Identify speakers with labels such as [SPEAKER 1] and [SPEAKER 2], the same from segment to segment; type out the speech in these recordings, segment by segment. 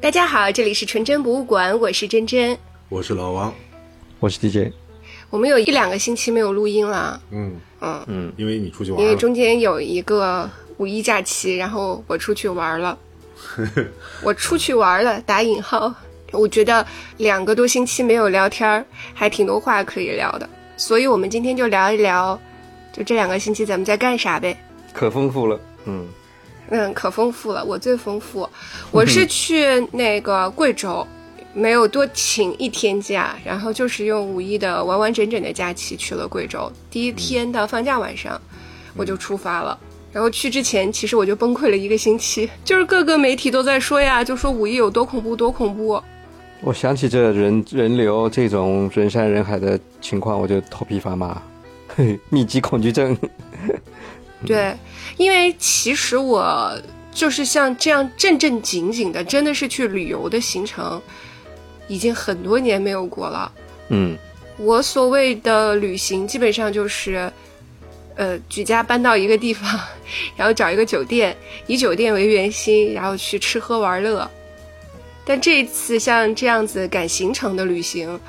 [SPEAKER 1] 大家好，这里是纯真博物馆，我是真真，
[SPEAKER 2] 我是老王，
[SPEAKER 3] 我是 DJ。
[SPEAKER 1] 我们有一两个星期没有录音了，
[SPEAKER 2] 嗯。
[SPEAKER 1] 嗯，
[SPEAKER 2] 嗯，因为你出去玩
[SPEAKER 1] 因为，中间有一个五一假期，然后我出去玩了，我出去玩了，打引号。我觉得两个多星期没有聊天儿，还挺多话可以聊的，所以我们今天就聊一聊，就这两个星期咱们在干啥呗。
[SPEAKER 3] 可丰富了，嗯，
[SPEAKER 1] 嗯，可丰富了，我最丰富。我是去那个贵州，没有多请一天假，然后就是用五一的完完整整的假期去了贵州。第一天的放假晚上，我就出发了。然后去之前，其实我就崩溃了一个星期，就是各个媒体都在说呀，就说五一有多恐怖，多恐怖。
[SPEAKER 3] 我想起这人人流这种人山人海的情况，我就头皮发麻，嘿，密集恐惧症。
[SPEAKER 1] 对，因为其实我就是像这样正正经经的，真的是去旅游的行程，已经很多年没有过了。
[SPEAKER 3] 嗯，
[SPEAKER 1] 我所谓的旅行，基本上就是，呃，举家搬到一个地方，然后找一个酒店，以酒店为圆心，然后去吃喝玩乐。但这一次像这样子赶行程的旅行，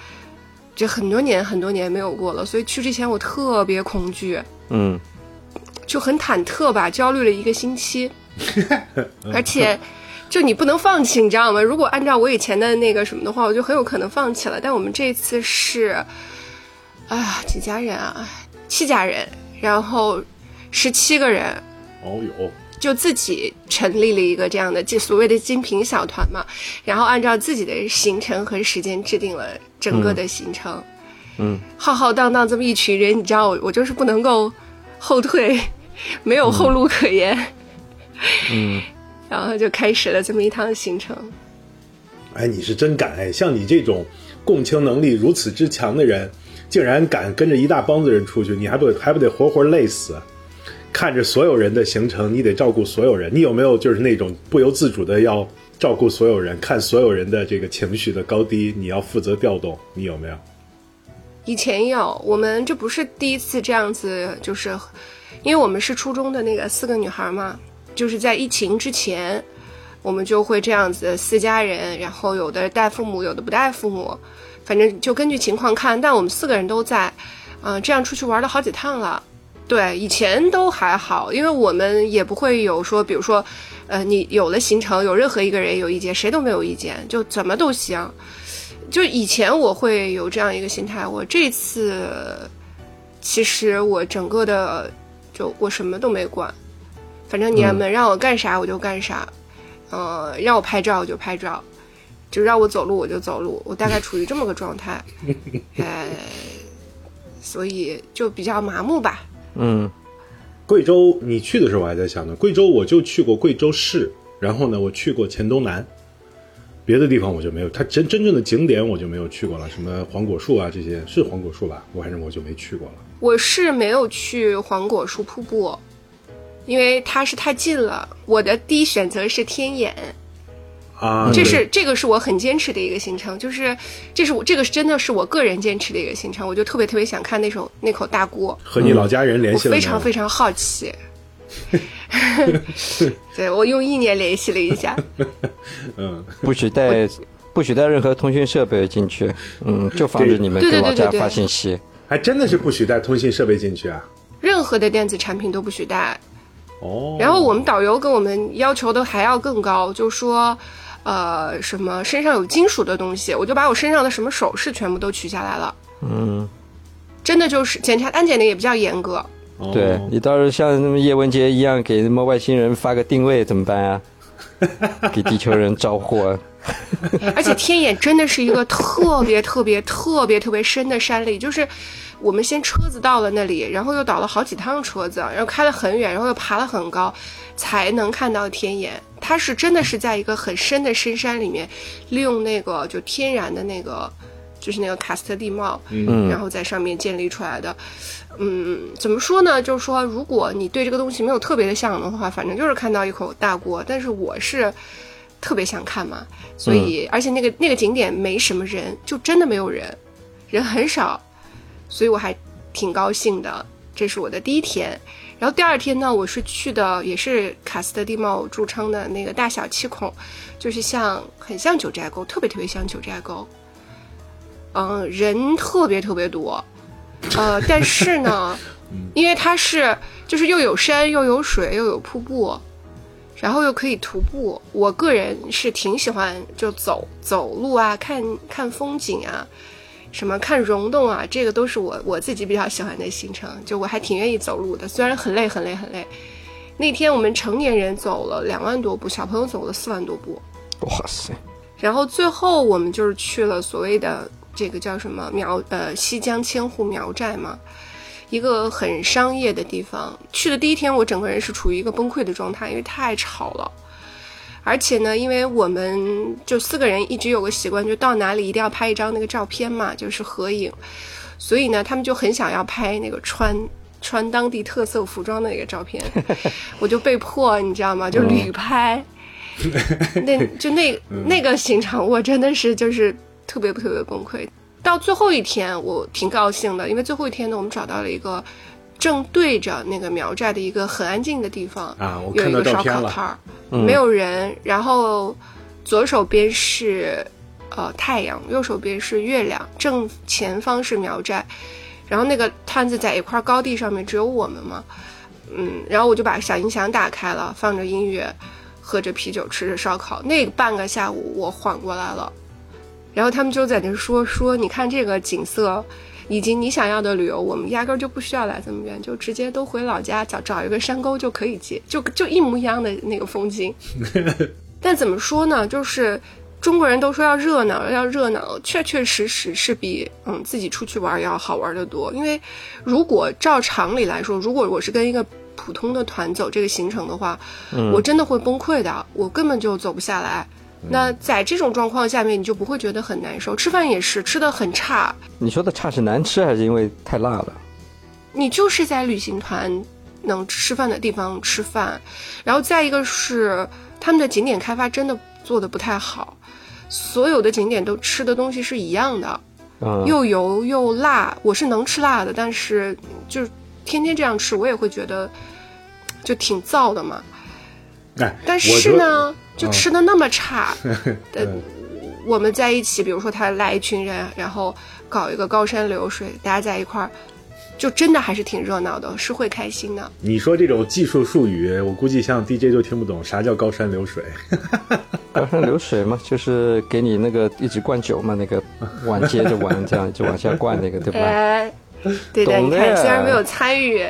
[SPEAKER 1] 就很多年很多年没有过了，所以去之前我特别恐惧，
[SPEAKER 3] 嗯，
[SPEAKER 1] 就很忐忑吧，焦虑了一个星期，而且。就你不能放弃，你知道吗？如果按照我以前的那个什么的话，我就很有可能放弃了。但我们这次是，啊，几家人啊？七家人，然后十七个人，
[SPEAKER 2] 哦哟，
[SPEAKER 1] 就自己成立了一个这样的就所谓的精品小团嘛，然后按照自己的行程和时间制定了整个的行程。
[SPEAKER 3] 嗯，
[SPEAKER 1] 浩浩荡荡这么一群人，你知道我我就是不能够后退，没有后路可言。
[SPEAKER 3] 嗯，
[SPEAKER 1] 然后就开始了这么一趟行程。
[SPEAKER 2] 哎，你是真敢哎！像你这种共情能力如此之强的人，竟然敢跟着一大帮子人出去，你还不还不得活活累死？看着所有人的行程，你得照顾所有人。你有没有就是那种不由自主的要照顾所有人，看所有人的这个情绪的高低，你要负责调动？你有没有？
[SPEAKER 1] 以前有，我们这不是第一次这样子，就是因为我们是初中的那个四个女孩嘛，就是在疫情之前，我们就会这样子四家人，然后有的带父母，有的不带父母，反正就根据情况看。但我们四个人都在，嗯、这样出去玩了好几趟了。对，以前都还好，因为我们也不会有说，比如说，呃，你有了行程，有任何一个人有意见，谁都没有意见，就怎么都行。就以前我会有这样一个心态，我这次其实我整个的就我什么都没管，反正你们让我干啥我就干啥，呃，让我拍照我就拍照，就让我走路我就走路，我大概处于这么个状态，呃，所以就比较麻木吧。
[SPEAKER 3] 嗯，
[SPEAKER 2] 贵州你去的时候，我还在想呢。贵州我就去过贵州市，然后呢，我去过黔东南，别的地方我就没有。它真真正的景点我就没有去过了，什么黄果树啊这些是黄果树吧？我反正我就没去过了。
[SPEAKER 1] 我是没有去黄果树瀑布，因为它是太近了。我的第一选择是天眼，
[SPEAKER 2] 啊，
[SPEAKER 1] 这是这个是我很坚持的一个行程，就是这是我这个是真的是我个人坚持的一个行程，我就特别特别想看那首那口大锅，
[SPEAKER 2] 和你老家人联系了？
[SPEAKER 1] 非常非常好奇。对我用意念联系了一下，
[SPEAKER 2] 嗯，
[SPEAKER 3] 不许带不许带任何通讯设备进去，嗯，就防止你们
[SPEAKER 1] 对对
[SPEAKER 3] 给老家
[SPEAKER 1] 对对对
[SPEAKER 3] 发信息。
[SPEAKER 2] 还真的是不许带通信设备进去啊。
[SPEAKER 1] 任何的电子产品都不许带。
[SPEAKER 2] 哦，
[SPEAKER 1] 然后我们导游跟我们要求的还要更高，就说，呃，什么身上有金属的东西，我就把我身上的什么首饰全部都取下来了。
[SPEAKER 3] 嗯，
[SPEAKER 1] 真的就是检查安检的也比较严格，
[SPEAKER 2] 哦
[SPEAKER 3] 对你到时候像什么叶文洁一样给什么外星人发个定位怎么办啊？给地球人招祸。
[SPEAKER 1] 而且天眼真的是一个特别特别特别特别深的山里，就是我们先车子到了那里，然后又倒了好几趟车子，然后开了很远，然后又爬了很高，才能看到天眼。它是真的是在一个很深的深山里面，利用那个就天然的那个，就是那个喀斯特地貌，
[SPEAKER 3] 嗯
[SPEAKER 1] 然后在上面建立出来的。嗯，怎么说呢？就是说，如果你对这个东西没有特别的向往的话，反正就是看到一口大锅。但是我是特别想看嘛，所以、而且那个那个景点没什么人，就真的没有人，人很少，所以我还挺高兴的。这是我的第一天，然后第二天呢，我是去的也是卡斯特地貌著称的那个大小七孔，就是像很像九寨沟，特别特别像九寨沟。嗯，人特别特别多，呃，但是呢，因为它是就是又有山又有水又有瀑布，然后又可以徒步，我个人是挺喜欢就走走路啊，看看风景啊。什么看溶洞啊，这个都是我我自己比较喜欢的行程，就我还挺愿意走路的，虽然很累很累很累。那天我们成年人走了两万多步，小朋友走了四万多步。
[SPEAKER 3] 哇塞！
[SPEAKER 1] 然后最后我们就是去了所谓的这个叫什么苗呃西江千户苗寨嘛，一个很商业的地方。去的第一天，我整个人是处于一个崩溃的状态，因为太吵了。而且呢，因为我们就四个人一直有个习惯，就到哪里一定要拍一张那个照片嘛，就是合影。所以呢，他们就很想要拍那个穿穿当地特色服装的那个照片，我就被迫，你知道吗？就旅拍。那就那 那个行程，我真的是就是特别特别崩溃。到最后一天，我挺高兴的，因为最后一天呢，我们找到了一个正对着那个苗寨的一个很安静的地方
[SPEAKER 2] 啊，我
[SPEAKER 1] 有一个烧烤
[SPEAKER 2] 了。
[SPEAKER 1] 摊儿。没有人，然后左手边是呃太阳，右手边是月亮，正前方是苗寨，然后那个摊子在一块高地上面，只有我们嘛，嗯，然后我就把小音响打开了，放着音乐，喝着啤酒，吃着烧烤。那半个下午我缓过来了，然后他们就在那说说，你看这个景色。以及你想要的旅游，我们压根儿就不需要来这么远，就直接都回老家找找一个山沟就可以接，就就一模一样的那个风景。但怎么说呢？就是中国人都说要热闹，要热闹，确确实实是比嗯自己出去玩要好玩的多。因为如果照常理来说，如果我是跟一个普通的团走这个行程的话，我真的会崩溃的，我根本就走不下来。那在这种状况下面，你就不会觉得很难受。吃饭也是吃的很差。
[SPEAKER 3] 你说的差是难吃还是因为太辣了？
[SPEAKER 1] 你就是在旅行团能吃饭的地方吃饭，然后再一个是他们的景点开发真的做的不太好，所有的景点都吃的东西是一样的，又油又辣。我是能吃辣的，但是就是天天这样吃，我也会觉得就挺燥的嘛。
[SPEAKER 2] 哎，
[SPEAKER 1] 但是呢。就吃的那么差，呃，我们在一起，比如说他来一群人，然后搞一个高山流水，大家在一块儿，就真的还是挺热闹的，是会开心的。
[SPEAKER 2] 你说这种技术术语，我估计像 DJ 就听不懂，啥叫高山流水？
[SPEAKER 3] 高山流水嘛，就是给你那个一直灌酒嘛，那个碗接着碗这样就往下灌那个，对吧？
[SPEAKER 1] 哎，对的，你看，虽然没有参与，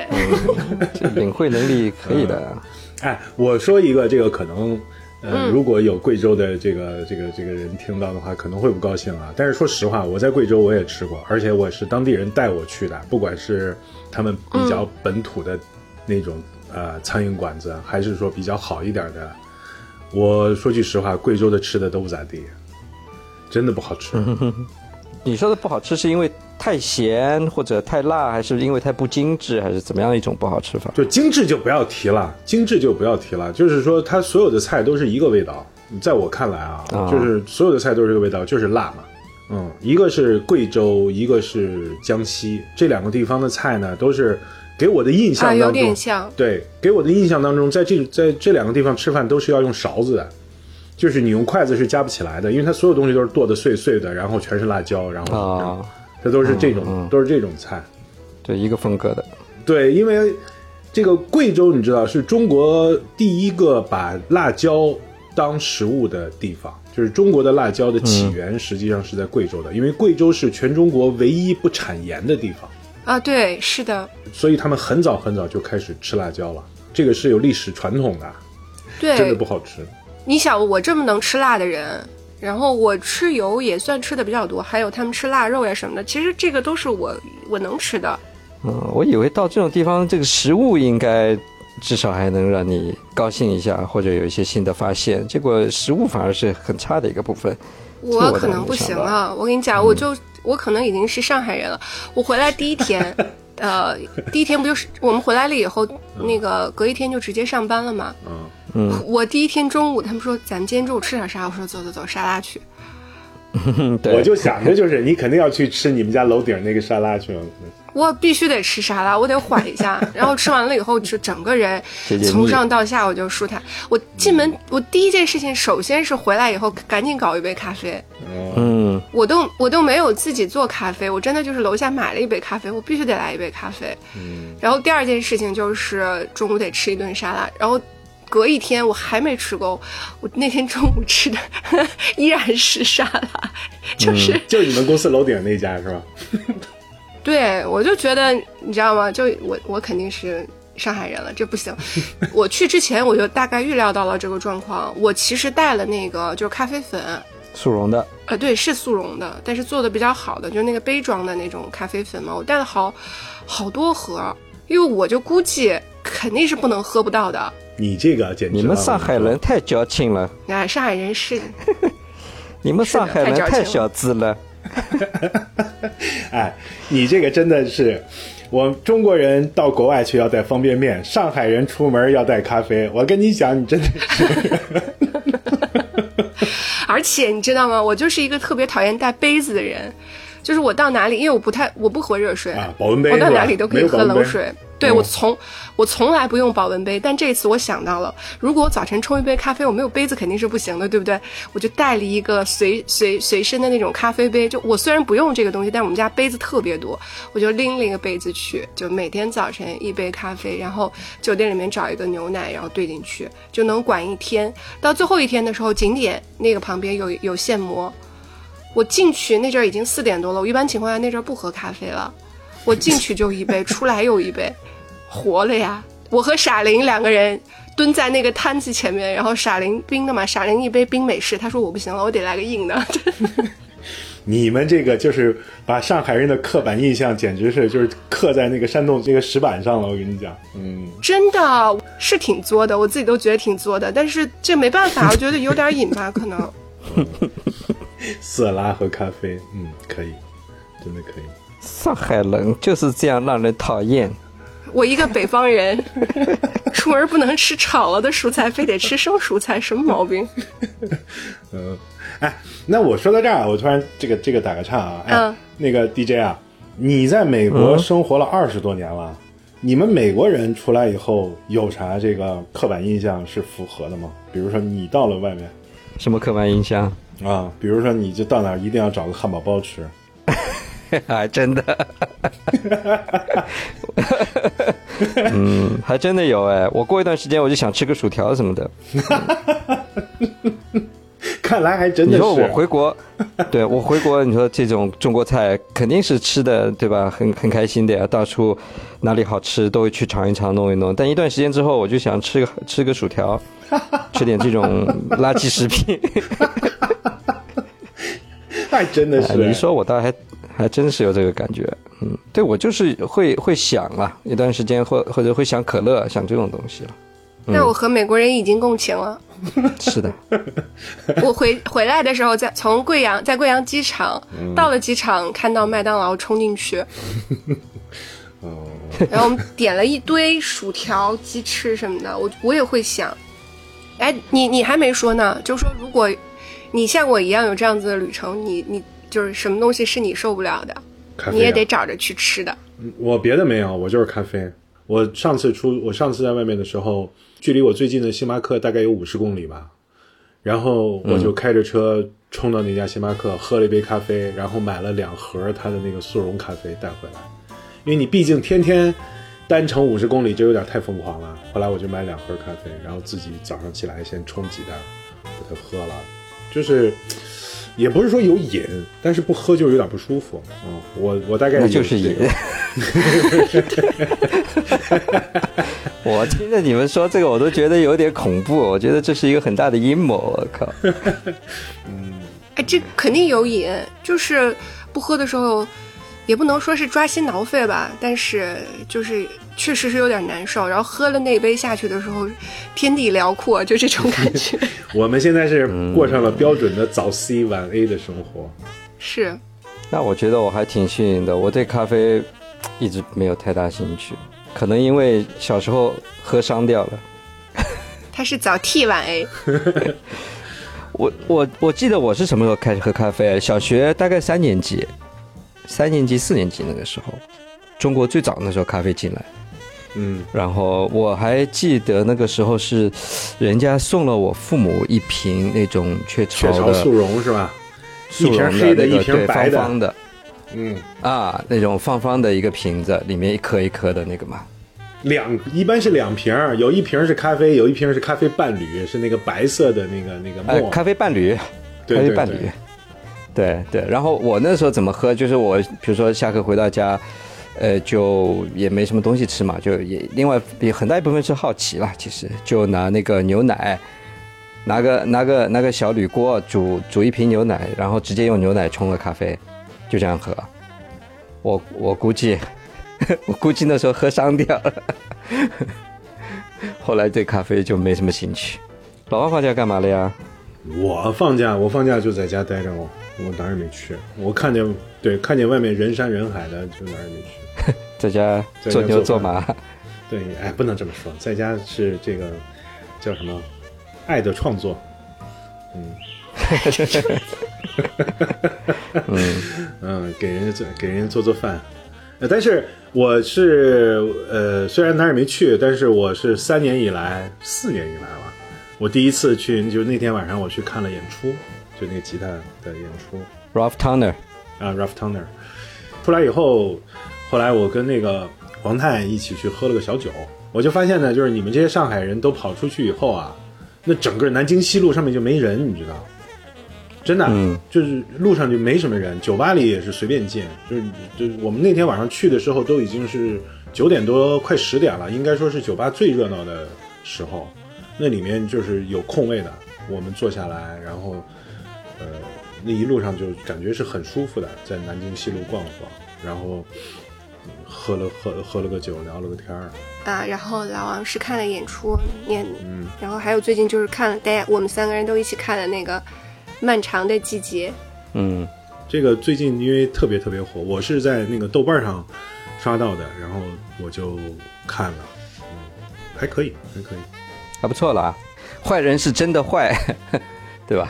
[SPEAKER 3] 这领会能力可以的。
[SPEAKER 2] 哎，我说一个，这个可能。呃，如果有贵州的这个这个这个人听到的话，可能会不高兴啊。但是说实话，我在贵州我也吃过，而且我是当地人带我去的，不管是他们比较本土的那种呃苍蝇馆子，还是说比较好一点的，我说句实话，贵州的吃的都不咋地，真的不好吃。
[SPEAKER 3] 你说的不好吃是因为？太咸或者太辣，还是因为太不精致，还是怎么样一种不好吃法？
[SPEAKER 2] 就精致就不要提了，精致就不要提了。就是说，它所有的菜都是一个味道。在我看来啊，就是所有的菜都是这个味道，就是辣嘛。嗯，一个是贵州，一个是江西，这两个地方的菜呢，都是给我的印象当中，
[SPEAKER 1] 有点像。
[SPEAKER 2] 对，给我的印象当中，在这在这两个地方吃饭都是要用勺子的，就是你用筷子是夹不起来的，因为它所有东西都是剁得碎碎的，然后全是辣椒，然后。啊。这都是这种，都是这种菜，
[SPEAKER 3] 对一个风格的。
[SPEAKER 2] 对，因为这个贵州，你知道是中国第一个把辣椒当食物的地方，就是中国的辣椒的起源实际上是在贵州的，因为贵州是全中国唯一不产盐的地方。
[SPEAKER 1] 啊，对，是的。
[SPEAKER 2] 所以他们很早很早就开始吃辣椒了，这个是有历史传统的。
[SPEAKER 1] 对，
[SPEAKER 2] 真的不好吃。
[SPEAKER 1] 你想，我这么能吃辣的人。然后我吃油也算吃的比较多，还有他们吃腊肉呀什么的，其实这个都是我我能吃的。
[SPEAKER 3] 嗯，我以为到这种地方，这个食物应该至少还能让你高兴一下，或者有一些新的发现。结果食物反而是很差的一个部分。
[SPEAKER 1] 我可能不行了，我跟你讲，我就我可能已经是上海人了。我回来第一天，呃，第一天不就是我们回来了以后，那个隔一天就直接上班了嘛。嗯。我第一天中午，他们说咱们今天中午吃点啥？我说走走走，沙拉去。
[SPEAKER 2] 我就想着就是你肯定要去吃你们家楼顶那个沙拉去了。
[SPEAKER 1] 我必须得吃沙拉，我得缓一下，然后吃完了以后就整个人从上到下我就舒坦。我进门我第一件事情首先是回来以后赶紧搞一杯咖啡，
[SPEAKER 3] 嗯，
[SPEAKER 1] 我都我都没有自己做咖啡，我真的就是楼下买了一杯咖啡，我必须得来一杯咖啡。然后第二件事情就是中午得吃一顿沙拉，然后隔一天我还没吃够，我那天中午吃的 依然是沙拉，就是、
[SPEAKER 2] 就你们公司楼顶那家是吧？
[SPEAKER 1] 对我就觉得你知道吗？就我我肯定是。上海人了，这不行。我去之前我就大概预料到了这个状况。我其实带了那个就是咖啡粉，
[SPEAKER 3] 速溶的，
[SPEAKER 1] 呃，对，是速溶的，但是做的比较好的，就是那个杯装的那种咖啡粉嘛。我带了好好多盒，因为我就估计肯定是不能喝不到的。
[SPEAKER 2] 你这个简直了！
[SPEAKER 3] 你们上海人太矫情了，
[SPEAKER 1] 啊，上海人是
[SPEAKER 3] 你们上海人
[SPEAKER 1] 太矫情了
[SPEAKER 3] 太小资了。
[SPEAKER 2] 哎，你这个真的是，我中国人到国外去要带方便面，上海人出门要带咖啡。我跟你讲，你真的是，
[SPEAKER 1] 而且你知道吗？我就是一个特别讨厌带杯子的人，就是我到哪里，因为我不太我不喝热水，
[SPEAKER 2] 啊保温杯
[SPEAKER 1] 我到哪里都可以喝冷水。对、
[SPEAKER 2] 嗯
[SPEAKER 1] 我从我从来不用保温杯，但这次我想到了，如果我早晨冲一杯咖啡，我没有杯子肯定是不行的，对不对？我就带了一个随随随身的那种咖啡杯，就我虽然不用这个东西，但我们家杯子特别多，我就拎了一个杯子去，就每天早晨一杯咖啡，然后酒店里面找一个牛奶，然后兑进去，就能管一天。到最后一天的时候，景点那个旁边有有现磨，我进去那阵儿已经四点多了，我一般情况下那阵儿不喝咖啡了，我进去就一杯，出来又一杯，活了呀！我和傻林两个人蹲在那个摊子前面，然后傻林冰的嘛，傻林一杯冰美式，他说我不行了，我得来个硬的。
[SPEAKER 2] 你们这个就是把上海人的刻板印象，简直是就是刻在那个山洞这个石板上了。我跟你讲，嗯，
[SPEAKER 1] 真的是挺作的，我自己都觉得挺作的，但是这没办法，我觉得有点瘾吧，可能。
[SPEAKER 2] 色拉和咖啡，嗯，可以，真的可以。
[SPEAKER 3] 上海人就是这样让人讨厌。
[SPEAKER 1] 我一个北方人，出门不能吃炒了的蔬菜，非得吃生蔬菜，什么毛病？
[SPEAKER 2] 嗯，哎，那我说到这儿啊，我突然这个这个打个岔啊，哎，
[SPEAKER 1] 嗯
[SPEAKER 2] 那个 DJ 啊，你在美国生活了二十多年了，你们美国人出来以后有啥这个刻板印象是符合的吗？比如说你到了外面
[SPEAKER 3] 什么刻板印象？
[SPEAKER 2] 啊，比如说你就到哪儿一定要找个汉堡包吃，
[SPEAKER 3] 还真的，嗯，还真的有哎。我过一段时间我就想吃个薯条什么的。
[SPEAKER 2] 看来还真的是。
[SPEAKER 3] 你说我回国，对我回国，你说这种中国菜肯定是吃的，对吧？很很开心的呀，到处哪里好吃都会去尝一尝、弄一弄。但一段时间之后，我就想吃个吃个薯条，吃点这种垃圾食品。
[SPEAKER 2] 还真的是。
[SPEAKER 3] 哎你说，我倒还还真是有这个感觉。嗯，对我就是会会想啊，一段时间或或者会想可乐，想这种东西了。
[SPEAKER 1] 那我和美国人已经共情了。
[SPEAKER 3] 是的，
[SPEAKER 1] 我回回来的时候，在从贵阳，在贵阳机场、到了机场，看到麦当劳冲进去，然后我们点了一堆薯条、鸡翅什么的，我我也会想，哎，你你还没说呢，就是说如果你像我一样有这样子的旅程，你你就是什么东西是你受不了的，
[SPEAKER 2] 啊
[SPEAKER 1] 你也得找着去吃的。
[SPEAKER 2] 我别的没有，我就是咖啡。我上次出，我上次在外面的时候，距离我最近的星巴克大概有五十公里吧。然后我就开着车冲到那家星巴克，喝了一杯咖啡，然后买了两盒他的那个速溶咖啡带回来。因为你毕竟天天单程五十公里，这有点太疯狂了。后来我就买两盒咖啡，然后自己早上起来先冲几袋，给它喝了。就是也不是说有瘾，但是不喝就是有点不舒服。嗯，我我大概
[SPEAKER 3] 那就是
[SPEAKER 2] 也
[SPEAKER 3] 瘾。我听着你们说这个，我都觉得有点恐怖。我觉得这是一个很大的阴谋。我靠！
[SPEAKER 1] 嗯 哎，这肯定有瘾，就是不喝的时候，也不能说是抓心挠肺吧，但是就是确实是有点难受。然后喝了那杯下去的时候，天地辽阔，就这种感觉。
[SPEAKER 2] 我们现在是过上了标准的早 C 晚 A 的生活。
[SPEAKER 1] 是，
[SPEAKER 3] 那我觉得我还挺幸运的，我对咖啡一直没有太大兴趣，可能因为小时候喝伤掉了。
[SPEAKER 1] 他是早 T 晚 A。
[SPEAKER 3] 我我我记得我是什么时候开始喝咖啡？小学大概三年级，三年级四年级那个时候，中国最早那时候咖啡进来。
[SPEAKER 2] 嗯，
[SPEAKER 3] 然后我还记得那个时候是，人家送了我父母一瓶那种雀巢的
[SPEAKER 2] 雀巢速溶是吧？
[SPEAKER 3] 速溶
[SPEAKER 2] 一瓶黑的一瓶白的
[SPEAKER 3] 方方的
[SPEAKER 2] 嗯，
[SPEAKER 3] 啊，那种方方的一个瓶子，里面一颗一颗的那个嘛。
[SPEAKER 2] 两一般是两瓶儿，有一瓶是咖啡，有一瓶是咖啡伴侣，是那个白色的那个那个
[SPEAKER 3] 呃，咖啡伴侣，咖啡伴侣
[SPEAKER 2] 对，
[SPEAKER 3] 对对。然后我那时候怎么喝？就是我比如说下课回到家，呃，就也没什么东西吃嘛，就也另外也很大一部分是好奇啦，其实就拿那个牛奶，拿个拿个拿个小铝锅煮煮一瓶牛奶，然后直接用牛奶冲了咖啡，就这样喝。我我估计，我估计那时候喝伤掉了，后来对咖啡就没什么兴趣。老王放假干嘛了呀？
[SPEAKER 2] 我放假，我放假就在家待着哦，我哪儿也没去。我看见对看见外面人山人海的，就哪儿也没去。
[SPEAKER 3] 在家做牛
[SPEAKER 2] 做
[SPEAKER 3] 马，
[SPEAKER 2] 对，哎，不能这么说，在家是这个叫什么爱的创作。
[SPEAKER 3] 嗯
[SPEAKER 2] 嗯，给人家做给人家做做饭，呃，但是我是呃，虽然哪儿也没去，但是我是三年以来，四年以来了，我第一次去，就那天晚上我去看了演出，就那个吉他的演出。
[SPEAKER 3] Ralph Turner，
[SPEAKER 2] 啊，Ralph Turner，出来以后，后来我跟那个黄太一起去喝了个小酒，我就发现呢，就是你们这些上海人都跑出去以后啊，那整个南京西路上面就没人，你知道。真的，
[SPEAKER 3] 嗯
[SPEAKER 2] 就是路上就没什么人，酒吧里也是随便进，就是就是我们那天晚上去的时候都已经是九点多快十点了，应该说是酒吧最热闹的时候，那里面就是有空位的，我们坐下来，然后呃那一路上就感觉是很舒服的，在南京西路逛了逛，然后嗯喝了喝喝了个酒，聊了个天儿，
[SPEAKER 1] 啊，然后老王是看了演出，念，然后还有最近就是看了，大家我们三个人都一起看了那个《漫长的季节》，
[SPEAKER 3] 嗯
[SPEAKER 2] 这个最近因为特别特别火，我是在那个豆瓣上刷到的，然后我就看了，嗯，还可以，还可以。
[SPEAKER 3] 还不错了啊。坏人是真的坏，对吧？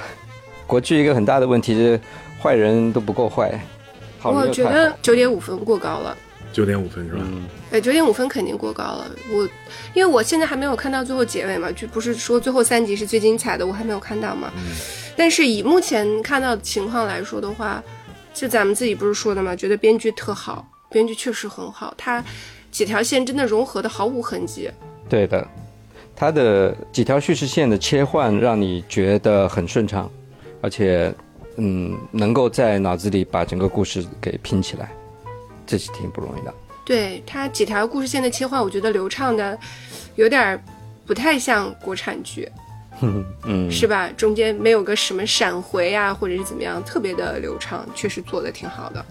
[SPEAKER 3] 国剧一个很大的问题是坏人都不够坏，好
[SPEAKER 1] 我觉得。九点五分过高了。
[SPEAKER 2] 九点五分是吧？
[SPEAKER 3] 嗯
[SPEAKER 1] 哎，九点五分肯定过高了。我因为我现在还没有看到最后结尾嘛，就不是说最后三集是最精彩的，我还没有看到嘛。但是以目前看到的情况来说的话，就咱们自己不是说的嘛，觉得编剧特好，编剧确实很好，他几条线真的融合的毫无痕迹。
[SPEAKER 3] 对的，他的几条叙事线的切换让你觉得很顺畅，而且嗯，能够在脑子里把整个故事给拼起来，这是挺不容易的。
[SPEAKER 1] 对他几条故事线的切换，我觉得流畅的有点儿不太像国产剧，
[SPEAKER 3] 嗯，
[SPEAKER 1] 是吧？中间没有个什么闪回啊，或者是怎么样，特别的流畅，确实做的挺好的。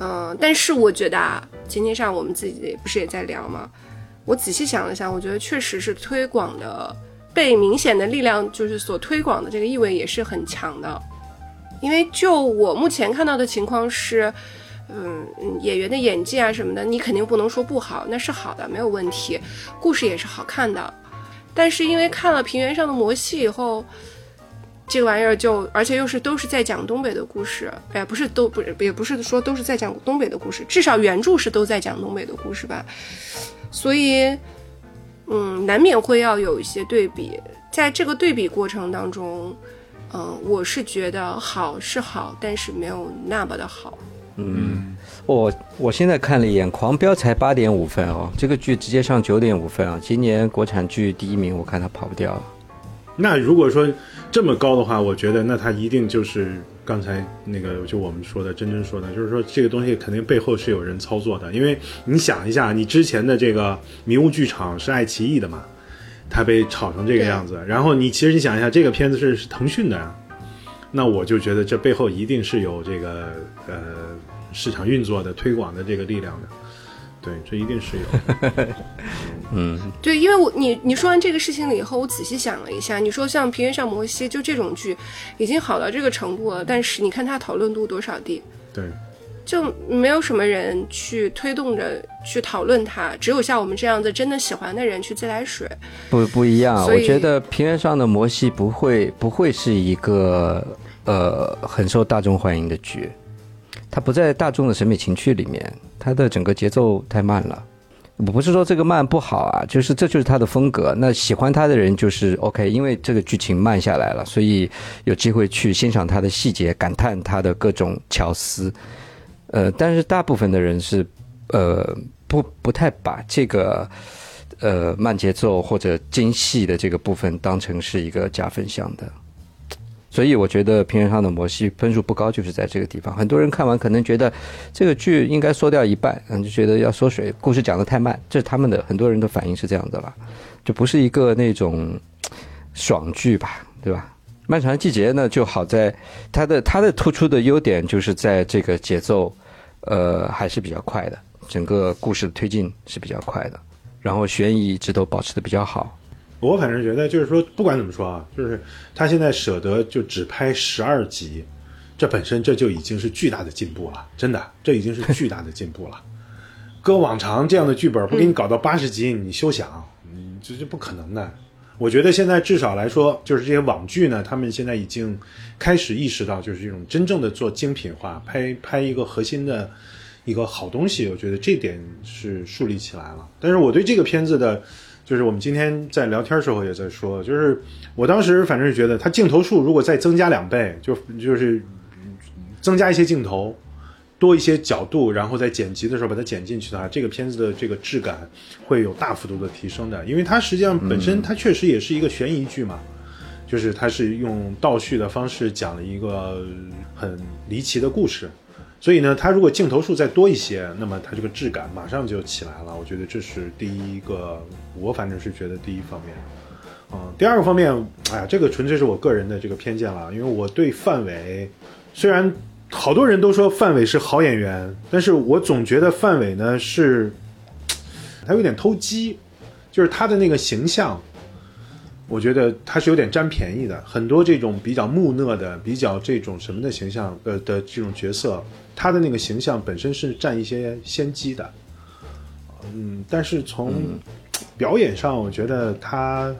[SPEAKER 1] 嗯，但是我觉得啊，今天上午我们自己不是也在聊吗？我仔细想了想，我觉得确实是推广的被明显的力量，就是所推广的这个意味也是很强的。因为就我目前看到的情况是，嗯，演员的演技啊什么的，你肯定不能说不好，那是好的，没有问题，故事也是好看的。但是因为看了《平原上的摩西》以后，这个玩意儿就，而且又是都是在讲东北的故事，哎，不是都不是也不是说都是在讲东北的故事，至少原著是都在讲东北的故事吧。所以，嗯，难免会要有一些对比，在这个对比过程当中，嗯，我是觉得好是好，但是没有那么的好。
[SPEAKER 3] 我我现在看了一眼，《狂飙》才八点五分哦，这个剧直接上九点五分啊！今年国产剧第一名，我看它跑不掉了。
[SPEAKER 2] 那如果说这么高的话，我觉得那它一定就是刚才那个就我们说的，真真说的，就是说这个东西肯定背后是有人操作的，因为你想一下，你之前的这个迷雾剧场是爱奇艺的嘛，它被炒成这个样子，然后你其实你想一下，这个片子是是腾讯的呀，那我就觉得这背后一定是有这个呃市场运作的推广的这个力量的，对，这一定是有。
[SPEAKER 1] 嗯对，因为我你你说完这个事情了以后，我仔细想了一下，你说像《平原上摩西》就这种剧，已经好到这个程度了，但是你看它讨论度多少低？
[SPEAKER 2] 对，
[SPEAKER 1] 就没有什么人去推动着去讨论它，只有像我们这样子真的喜欢的人去自来水。
[SPEAKER 3] 不不一样，我觉得平原上的摩西不会不会是一个呃很受大众欢迎的剧，它不在大众的审美情趣里面，它的整个节奏太慢了。我不是说这个慢不好啊，就是这就是它的风格。那喜欢它的人就是 OK，因为这个剧情慢下来了，所以有机会去欣赏它的细节，感叹它的各种巧思。呃，但是大部分的人是呃不不太把这个呃慢节奏或者精细的这个部分当成是一个加分项的。所以我觉得《平原上的摩西》分数不高，就是在这个地方。很多人看完可能觉得这个剧应该缩掉一半，嗯，就觉得要缩水，故事讲得太慢，这是他们的很多人的反应是这样的了，就不是一个那种爽剧吧，对吧？漫长的季节呢，就好在它的它的突出的优点就是在这个节奏，呃，还是比较快的，整个故事的推进是比较快的，然后悬疑一直都保持的比较好。
[SPEAKER 2] 我反正觉得，就是说，不管怎么说啊，就是他现在舍得就只拍十二集，这本身这就已经是巨大的进步了，真的，这已经是巨大的进步了。搁往常这样的剧本不给你搞到八十集，你休想，嗯，这是不可能的。我觉得现在至少来说，就是这些网剧呢，他们现在已经开始意识到，就是这种真正的做精品化，拍拍一个核心的一个好东西，我觉得这点是树立起来了。但是我对这个片子的。就是我们今天在聊天时候也在说，就是我当时反正是觉得，它镜头数如果再增加两倍，就就是增加一些镜头，多一些角度，然后在剪辑的时候把它剪进去的话，这个片子的这个质感会有大幅度的提升的。因为它实际上本身它确实也是一个悬疑剧嘛，就是它是用倒叙的方式讲了一个很离奇的故事。所以呢，它如果镜头数再多一些，那么它这个质感马上就起来了。我觉得这是第一个，我反正是觉得第一方面。嗯，第二个方面，哎呀，这个纯粹是我个人的这个偏见了，因为我对范伟，虽然好多人都说范伟是好演员，但是我总觉得范伟呢是，他有点偷鸡，就是他的那个形象。我觉得他是有点占便宜的，很多这种比较木讷的、比较这种什么的形象呃的这种角色，他的那个形象本身是占一些先机的。嗯，但是从表演上，我觉得他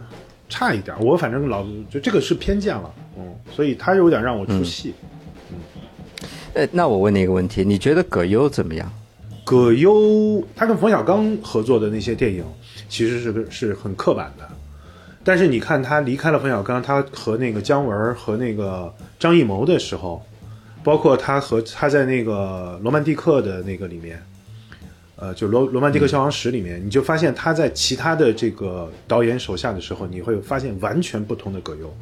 [SPEAKER 2] 差一点。我反正老就这个是偏见了，嗯，所以他有点让我出戏。
[SPEAKER 3] 嗯，呃，那我问你一个问题，你觉得葛优怎么样？
[SPEAKER 2] 葛优他跟冯小刚合作的那些电影，其实是是很刻板的。但是你看他离开了冯小刚，他和那个姜文和那个张艺谋的时候，包括他和他在那个《罗曼蒂克》的那个里面，呃，就《罗罗曼蒂克消亡史》里面，你就发现他在其他的这个导演手下的时候，你会发现完全不同的葛优，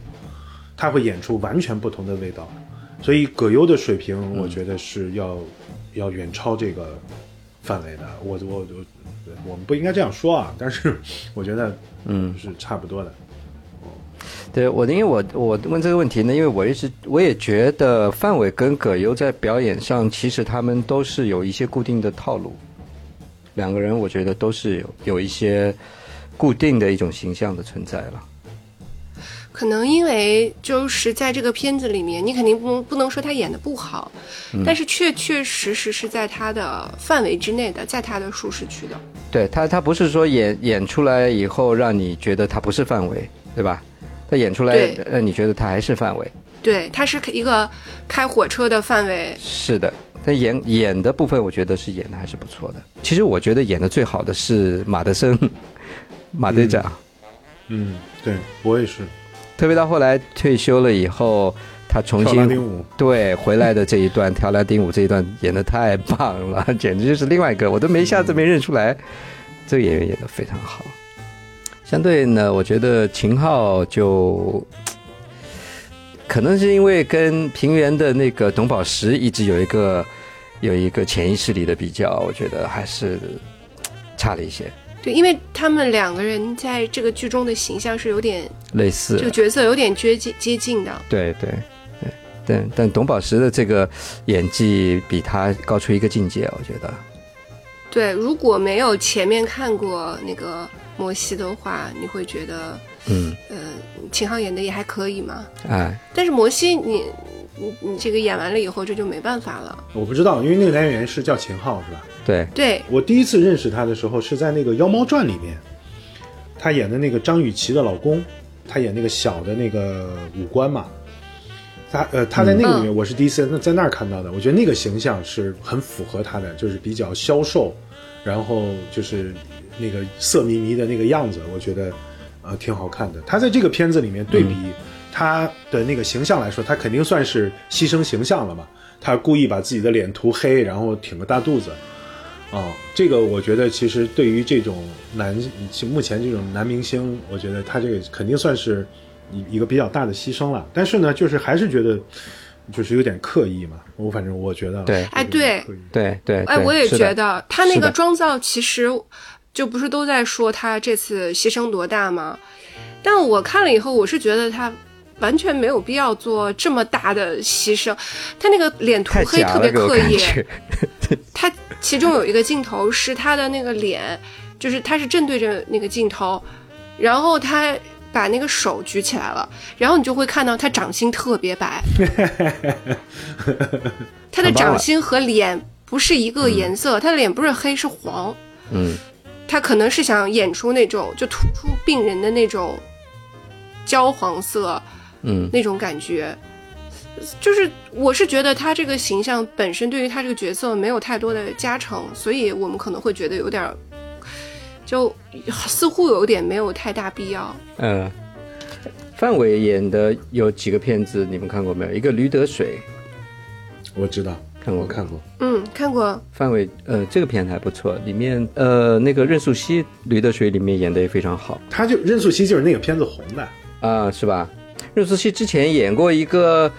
[SPEAKER 2] 他会演出完全不同的味道，所以葛优的水平，我觉得是要要远超这个范围的。我我我。我们不应该这样说啊，但是我觉得，嗯，是差不多的。
[SPEAKER 3] 对我，因为我我问这个问题呢，因为我一直我也觉得范伟跟葛优在表演上，其实他们都是有一些固定的套路。两个人，我觉得都是有有一些固定的一种形象的存在了。
[SPEAKER 1] 可能因为就是在这个片子里面，你肯定不不能说他演的不好，但是确确实实是在他的范围之内的，在他的舒适区的。
[SPEAKER 3] 对他，他不是说演演出来以后让你觉得他不是范围，对吧？他演出来让你觉得他还是范围。
[SPEAKER 1] 对，他是一个开火车的范围。
[SPEAKER 3] 是的，但演演的部分，我觉得是演的还是不错的。其实我觉得演的最好的是马德森，马队长。
[SPEAKER 2] 嗯，对我也是。
[SPEAKER 3] 特别到后来退休了以后，他重新对回来的这一段跳拉丁舞这一段演的太棒了，简直就是另外一个，我都没一下子没认出来，这个演员演的非常好。相对呢，我觉得秦昊就可能是因为跟平原的那个董宝石一直有一个有一个潜意识里的比较，我觉得还是差了一些。
[SPEAKER 1] 对，因为他们两个人在这个剧中的形象是有点
[SPEAKER 3] 类似，
[SPEAKER 1] 这个角色有点接近接近的。
[SPEAKER 3] 对对对，但但董宝石的这个演技比他高出一个境界，我觉得。
[SPEAKER 1] 对，如果没有前面看过那个摩西的话，你会觉得，嗯呃，秦昊演的也还可以嘛。
[SPEAKER 3] 哎，
[SPEAKER 1] 但是摩西，你你你这个演完了以后，这就没办法了。
[SPEAKER 2] 我不知道，因为那个男演员是叫秦昊，是吧？
[SPEAKER 3] 对，
[SPEAKER 1] 对，
[SPEAKER 2] 我第一次认识他的时候是在那个《妖猫传》里面，他演的那个张雨绮的老公，他演那个小的那个武官嘛。他呃，他在那个里面，我是第一次那在那儿看到的。我觉得那个形象是很符合他的，就是比较消瘦，然后就是那个色迷迷的那个样子，我觉得呃挺好看的。他在这个片子里面对比他的那个形象来说，他肯定算是牺牲形象了嘛。他故意把自己的脸涂黑，然后挺个大肚子。哦，这个我觉得其实对于这种男，目前这种男明星，我觉得他这个肯定算是一一个比较大的牺牲了。但是呢，就是还是觉得就是有点刻意嘛。我反正我觉得，
[SPEAKER 3] 对
[SPEAKER 1] 哎对
[SPEAKER 3] 对对，
[SPEAKER 1] 哎，我也觉得他那个妆造其实就不是都在说他这次牺牲多大吗？但我看了以后，我是觉得他完全没有必要做这么大的牺牲。他那个脸涂黑特别刻意，他其中有一个镜头是他的那个脸，就是他是正对着那个镜头，然后他把那个手举起来了，然后你就会看到他掌心特别白，他的掌心和脸不是一个颜色，他的脸不是黑是黄，
[SPEAKER 3] 嗯，
[SPEAKER 1] 他可能是想演出那种就突出病人的那种焦黄色，
[SPEAKER 3] 嗯，
[SPEAKER 1] 那种感觉。就是我是觉得他这个形象本身对于他这个角色没有太多的加成，所以我们可能会觉得有点儿，就似乎有点没有太大必要。
[SPEAKER 3] 嗯，范伟演的有几个片子，你们看过没有？一个《驴得水
[SPEAKER 2] 我知道，
[SPEAKER 3] 看过
[SPEAKER 2] 看过。
[SPEAKER 1] 嗯，看过，》，
[SPEAKER 3] 范伟呃这个片子还不错，里面呃那个任素汐《驴得水》里面演的也非常好
[SPEAKER 2] 他就任素汐就是那个片子红的，
[SPEAKER 3] 啊、是吧？任素汐之前演过一个《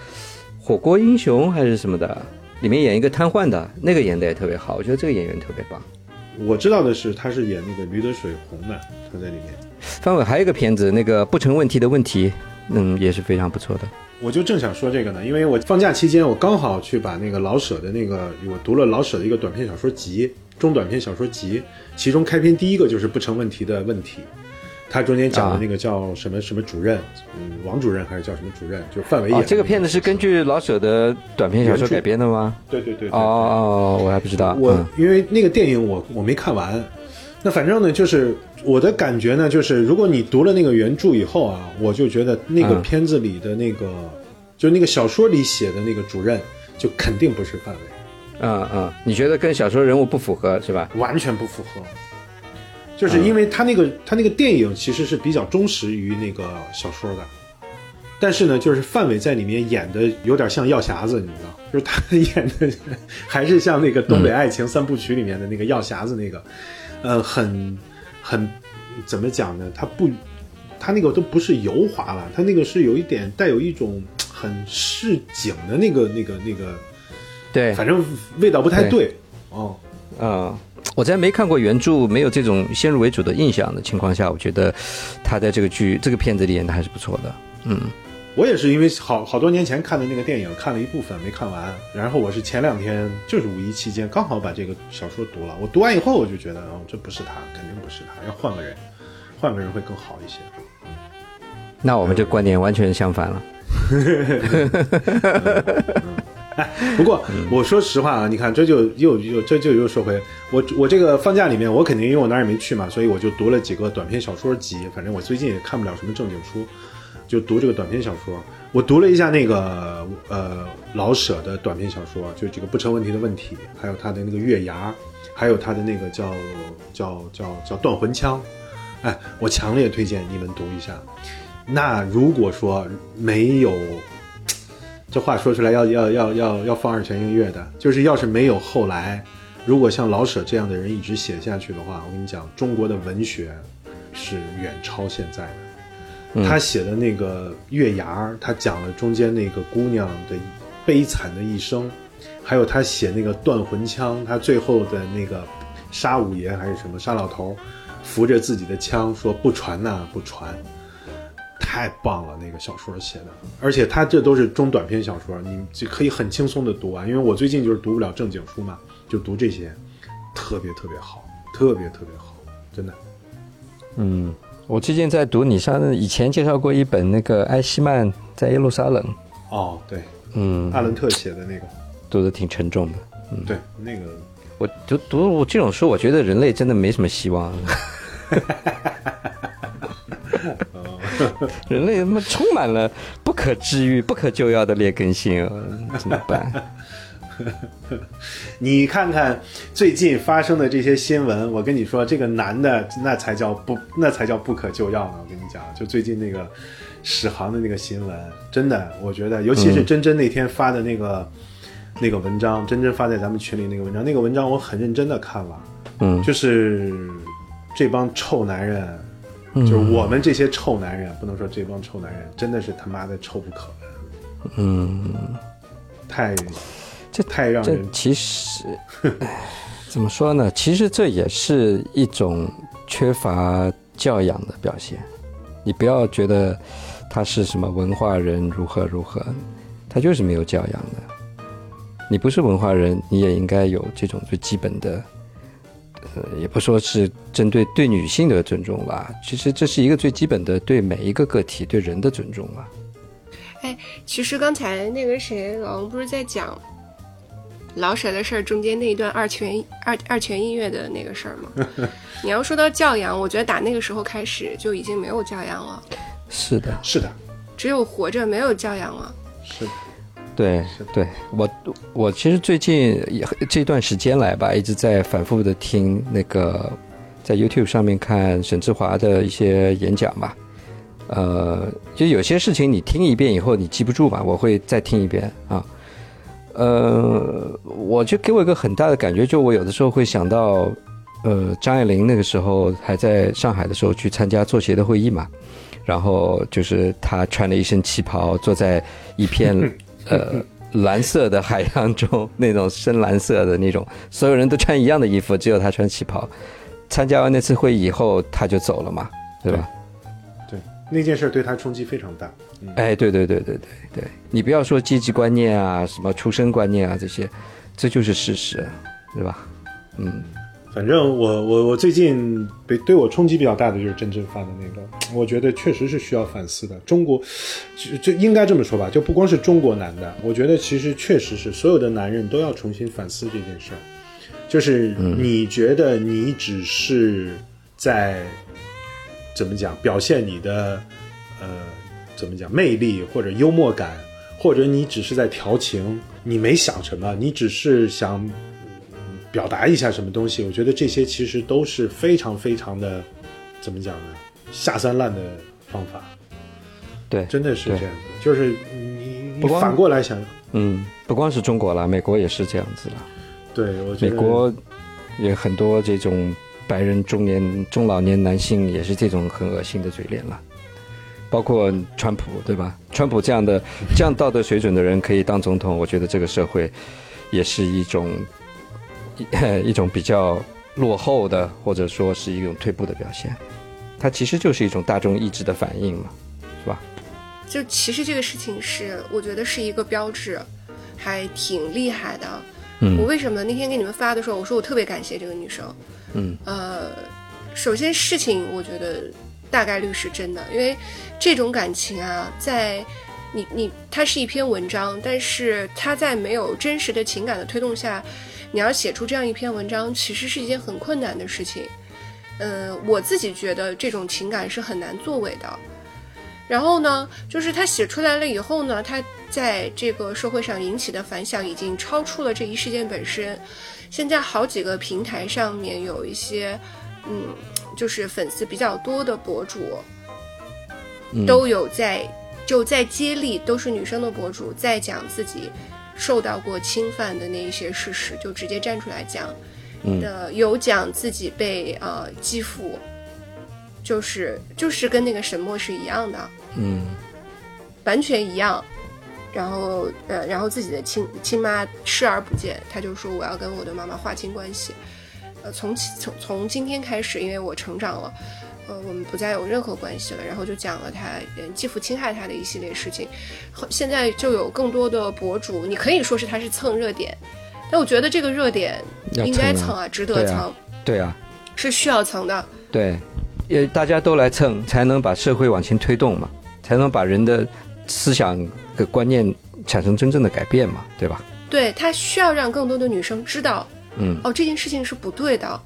[SPEAKER 3] 火锅英雄》还是什么的，里面演一个瘫痪的，那个演的也特别好，我觉得这个演员特别棒。
[SPEAKER 2] 我知道的是他是演那个驴得水红的，他在里面。
[SPEAKER 3] 范伟还有一个片子，那个不成问题的问题，嗯，也是非常不错的。
[SPEAKER 2] 我就正想说这个呢，因为我放假期间，我刚好去把那个老舍的那个，我读了老舍的一个短篇小说集，中短篇小说集，其中开篇第一个就是不成问题的问题，他中间讲的那个叫什么什么主任，嗯，王主任还是叫什么主任，就是范伟演、，
[SPEAKER 3] 哦这个片子是根据老舍的短篇小说改编的吗？
[SPEAKER 2] 对对对对
[SPEAKER 3] 哦哦，我还不知道。
[SPEAKER 2] 我、
[SPEAKER 3] 嗯
[SPEAKER 2] 因为那个电影我我没看完，那反正呢，就是我的感觉呢，就是如果你读了那个原著以后啊，我就觉得那个
[SPEAKER 3] 嗯
[SPEAKER 2] 片子里的那个，就那个小说里写的那个主任，就肯定不是范伟，
[SPEAKER 3] 嗯嗯，你觉得跟小说人物不符合是吧？
[SPEAKER 2] 完全不符合。就是因为他那个、他那个电影其实是比较忠实于那个小说的，但是呢，就是范伟在里面演的有点像药匣子，你知道，就是他演的还是像那个《东北爱情三部曲》里面的那个药匣子那个，呃，很很怎么讲呢？他不，他那个都不是油滑了，他那个是有一点带有一种很市井的那个那个那个，
[SPEAKER 3] 对，
[SPEAKER 2] 反正味道不太对。哦。
[SPEAKER 3] 嗯，我在没看过原著、没有这种先入为主的印象的情况下，我觉得他在这个剧、这个片子里演的还是不错的。嗯，
[SPEAKER 2] 我也是因为好好多年前看的那个电影，看了一部分没看完，然后我是前两天就是五一期间刚好把这个小说读了。我读完以后我就觉得，哦，这不是他，肯定不是他，要换个人，换个人会更好一些。
[SPEAKER 3] 那我们这观点完全相反了。
[SPEAKER 2] 不过我说实话啊，你看这就又又这就又说回我我这个放假里面，我肯定因为我哪儿也没去嘛，所以我就读了几个短篇小说集。反正我最近也看不了什么正经书，就读这个短篇小说。我读了一下那个呃老舍的短篇小说，就这个不成问题的问题，还有他的那个月牙，还有他的那个叫叫叫叫断魂枪。哎，我强烈推荐你们读一下。那如果说没有这话说出来要要要要要放二泉映月的，就是要是没有后来，如果像老舍这样的人一直写下去的话，我跟你讲，中国的文学是远超现在的。
[SPEAKER 3] 嗯
[SPEAKER 2] 他写的那个《月牙》，他讲了中间那个姑娘的悲惨的一生，还有他写那个断魂枪，他最后的那个杀五爷还是什么杀老头，扶着自己的枪说不传呐、不传。太棒了，那个小说写的，而且他这都是中短篇小说，你就可以很轻松的读完。因为我最近就是读不了正经书嘛，就读这些，特别特别好，特别特别好，真的。
[SPEAKER 3] 嗯，我最近在读你上以前介绍过一本那个埃希曼在耶路撒冷，
[SPEAKER 2] 哦，对，
[SPEAKER 3] 嗯，
[SPEAKER 2] 阿伦特写的那个，
[SPEAKER 3] 读的挺沉重的。
[SPEAKER 2] 嗯对，那个
[SPEAKER 3] 我读读这种书，我觉得人类真的没什么希望。人类他妈充满了不可治愈、不可救药的劣根性，怎么办？
[SPEAKER 2] 你看看最近发生的这些新闻，我跟你说，这个男的那才叫不，那才叫不可救药呢。我跟你讲，就最近那个史航的那个新闻，真的，我觉得，尤其是真真那天发的那个、那个文章，真真发在咱们群里那个文章，那个文章我很认真的看了，
[SPEAKER 3] 嗯，
[SPEAKER 2] 就是这帮臭男人，就是我们这些臭男人，不能说这帮臭男人，真的是他妈的臭不可闻，
[SPEAKER 3] 嗯，
[SPEAKER 2] 太
[SPEAKER 3] 这这
[SPEAKER 2] 太让人
[SPEAKER 3] 其实，怎么说呢？其实这也是一种缺乏教养的表现。你不要觉得他是什么文化人如何如何，他就是没有教养的。你不是文化人，你也应该有这种最基本的，呃，也不说是针对对女性的尊重吧。其实这是一个最基本的对每一个个体、对人的尊重啊。
[SPEAKER 1] 哎，其实刚才那个谁，老王不是在讲老舍的事儿中间那一段二泉二二泉映月的那个事儿吗？你要说到教养，我觉得打那个时候开始就已经没有教养了，
[SPEAKER 3] 是的，
[SPEAKER 2] 是的，
[SPEAKER 1] 只有活着没有教养了。
[SPEAKER 2] 是的，
[SPEAKER 3] 对对，我我其实最近也这段时间来吧，一直在反复的听那个在 YouTube 上面看沈志华的一些演讲吧。呃，就有些事情你听一遍以后你记不住嘛，我会再听一遍啊。呃，我就给我一个很大的感觉，就我有的时候会想到，呃，张爱玲那个时候还在上海的时候去参加作协的会议嘛，然后就是她穿了一身旗袍，坐在一片呃蓝色的海洋中，那种深蓝色的那种，所有人都穿一样的衣服，只有他穿旗袍。参加完那次会议以后，他就走了嘛，对吧？
[SPEAKER 2] 对，那件事对他冲击非常大。嗯，
[SPEAKER 3] 哎，对对对对对对，你不要说阶级观念啊，什么出身观念啊这些，这就是事实，对吧？嗯，
[SPEAKER 2] 反正我我我最近被对我冲击比较大的就是真正发的那个，我觉得确实是需要反思的。中国就就应该这么说吧，就不光是中国男的，我觉得其实确实是所有的男人都要重新反思这件事儿。就是你觉得你只是在怎么讲表现你的呃怎么讲魅力或者幽默感，或者你只是在调情，你没想什么，你只是想表达一下什么东西。我觉得这些其实都是非常非常的怎么讲呢？下三滥的方法，
[SPEAKER 3] 对，
[SPEAKER 2] 真的是这样子。就是你你反过来想，
[SPEAKER 3] 嗯，不光是中国了，美国也是这样子了。
[SPEAKER 2] 对我觉得
[SPEAKER 3] 美国也很多这种白人中年、中老年男性也是这种很恶心的嘴脸了，包括川普，对吧？川普这样的这样道德水准的人可以当总统，我觉得这个社会也是一种一 一种比较落后的，或者说是一种退步的表现。它其实就是一种大众意志的反应嘛，是吧？
[SPEAKER 1] 就其实这个事情是，我觉得是一个标志，还挺厉害的。
[SPEAKER 3] 嗯
[SPEAKER 1] 我为什么那天给你们发的时候，我说我特别感谢这个女生。
[SPEAKER 3] 嗯
[SPEAKER 1] 呃，首先事情我觉得大概率是真的，因为这种感情啊，在你你它是一篇文章，但是它在没有真实的情感的推动下，你要写出这样一篇文章，其实是一件很困难的事情。嗯、我自己觉得这种情感是很难作为的。然后呢，就是他写出来了以后呢，他在这个社会上引起的反响已经超出了这一事件本身。现在好几个平台上面有一些，嗯，就是粉丝比较多的博主，
[SPEAKER 3] 嗯
[SPEAKER 1] 都有在就在接力，都是女生的博主在讲自己受到过侵犯的那一些事实，就直接站出来讲。
[SPEAKER 3] 嗯
[SPEAKER 1] 的有讲自己被呃继父，就是就是跟那个沈墨是一样的，
[SPEAKER 3] 嗯
[SPEAKER 1] 完全一样。然后呃，然后自己的亲亲妈视而不见，他就说我要跟我的妈妈划清关系。呃，从其从从今天开始，因为我成长了，呃，我们不再有任何关系了。然后就讲了他呃继父侵害他的一系列事情。后现在就有更多的博主，你可以说是他是蹭热点，但我觉得这个热点应该
[SPEAKER 3] 蹭啊
[SPEAKER 1] 值得蹭，
[SPEAKER 3] 对啊，
[SPEAKER 1] 是需要蹭的。
[SPEAKER 3] 对，也大家都来蹭，才能把社会往前推动嘛，才能把人的思想的观念产生真正的改变嘛，对吧？
[SPEAKER 1] 对他需要让更多的女生知道，
[SPEAKER 3] 嗯，
[SPEAKER 1] 哦，这件事情是不对的。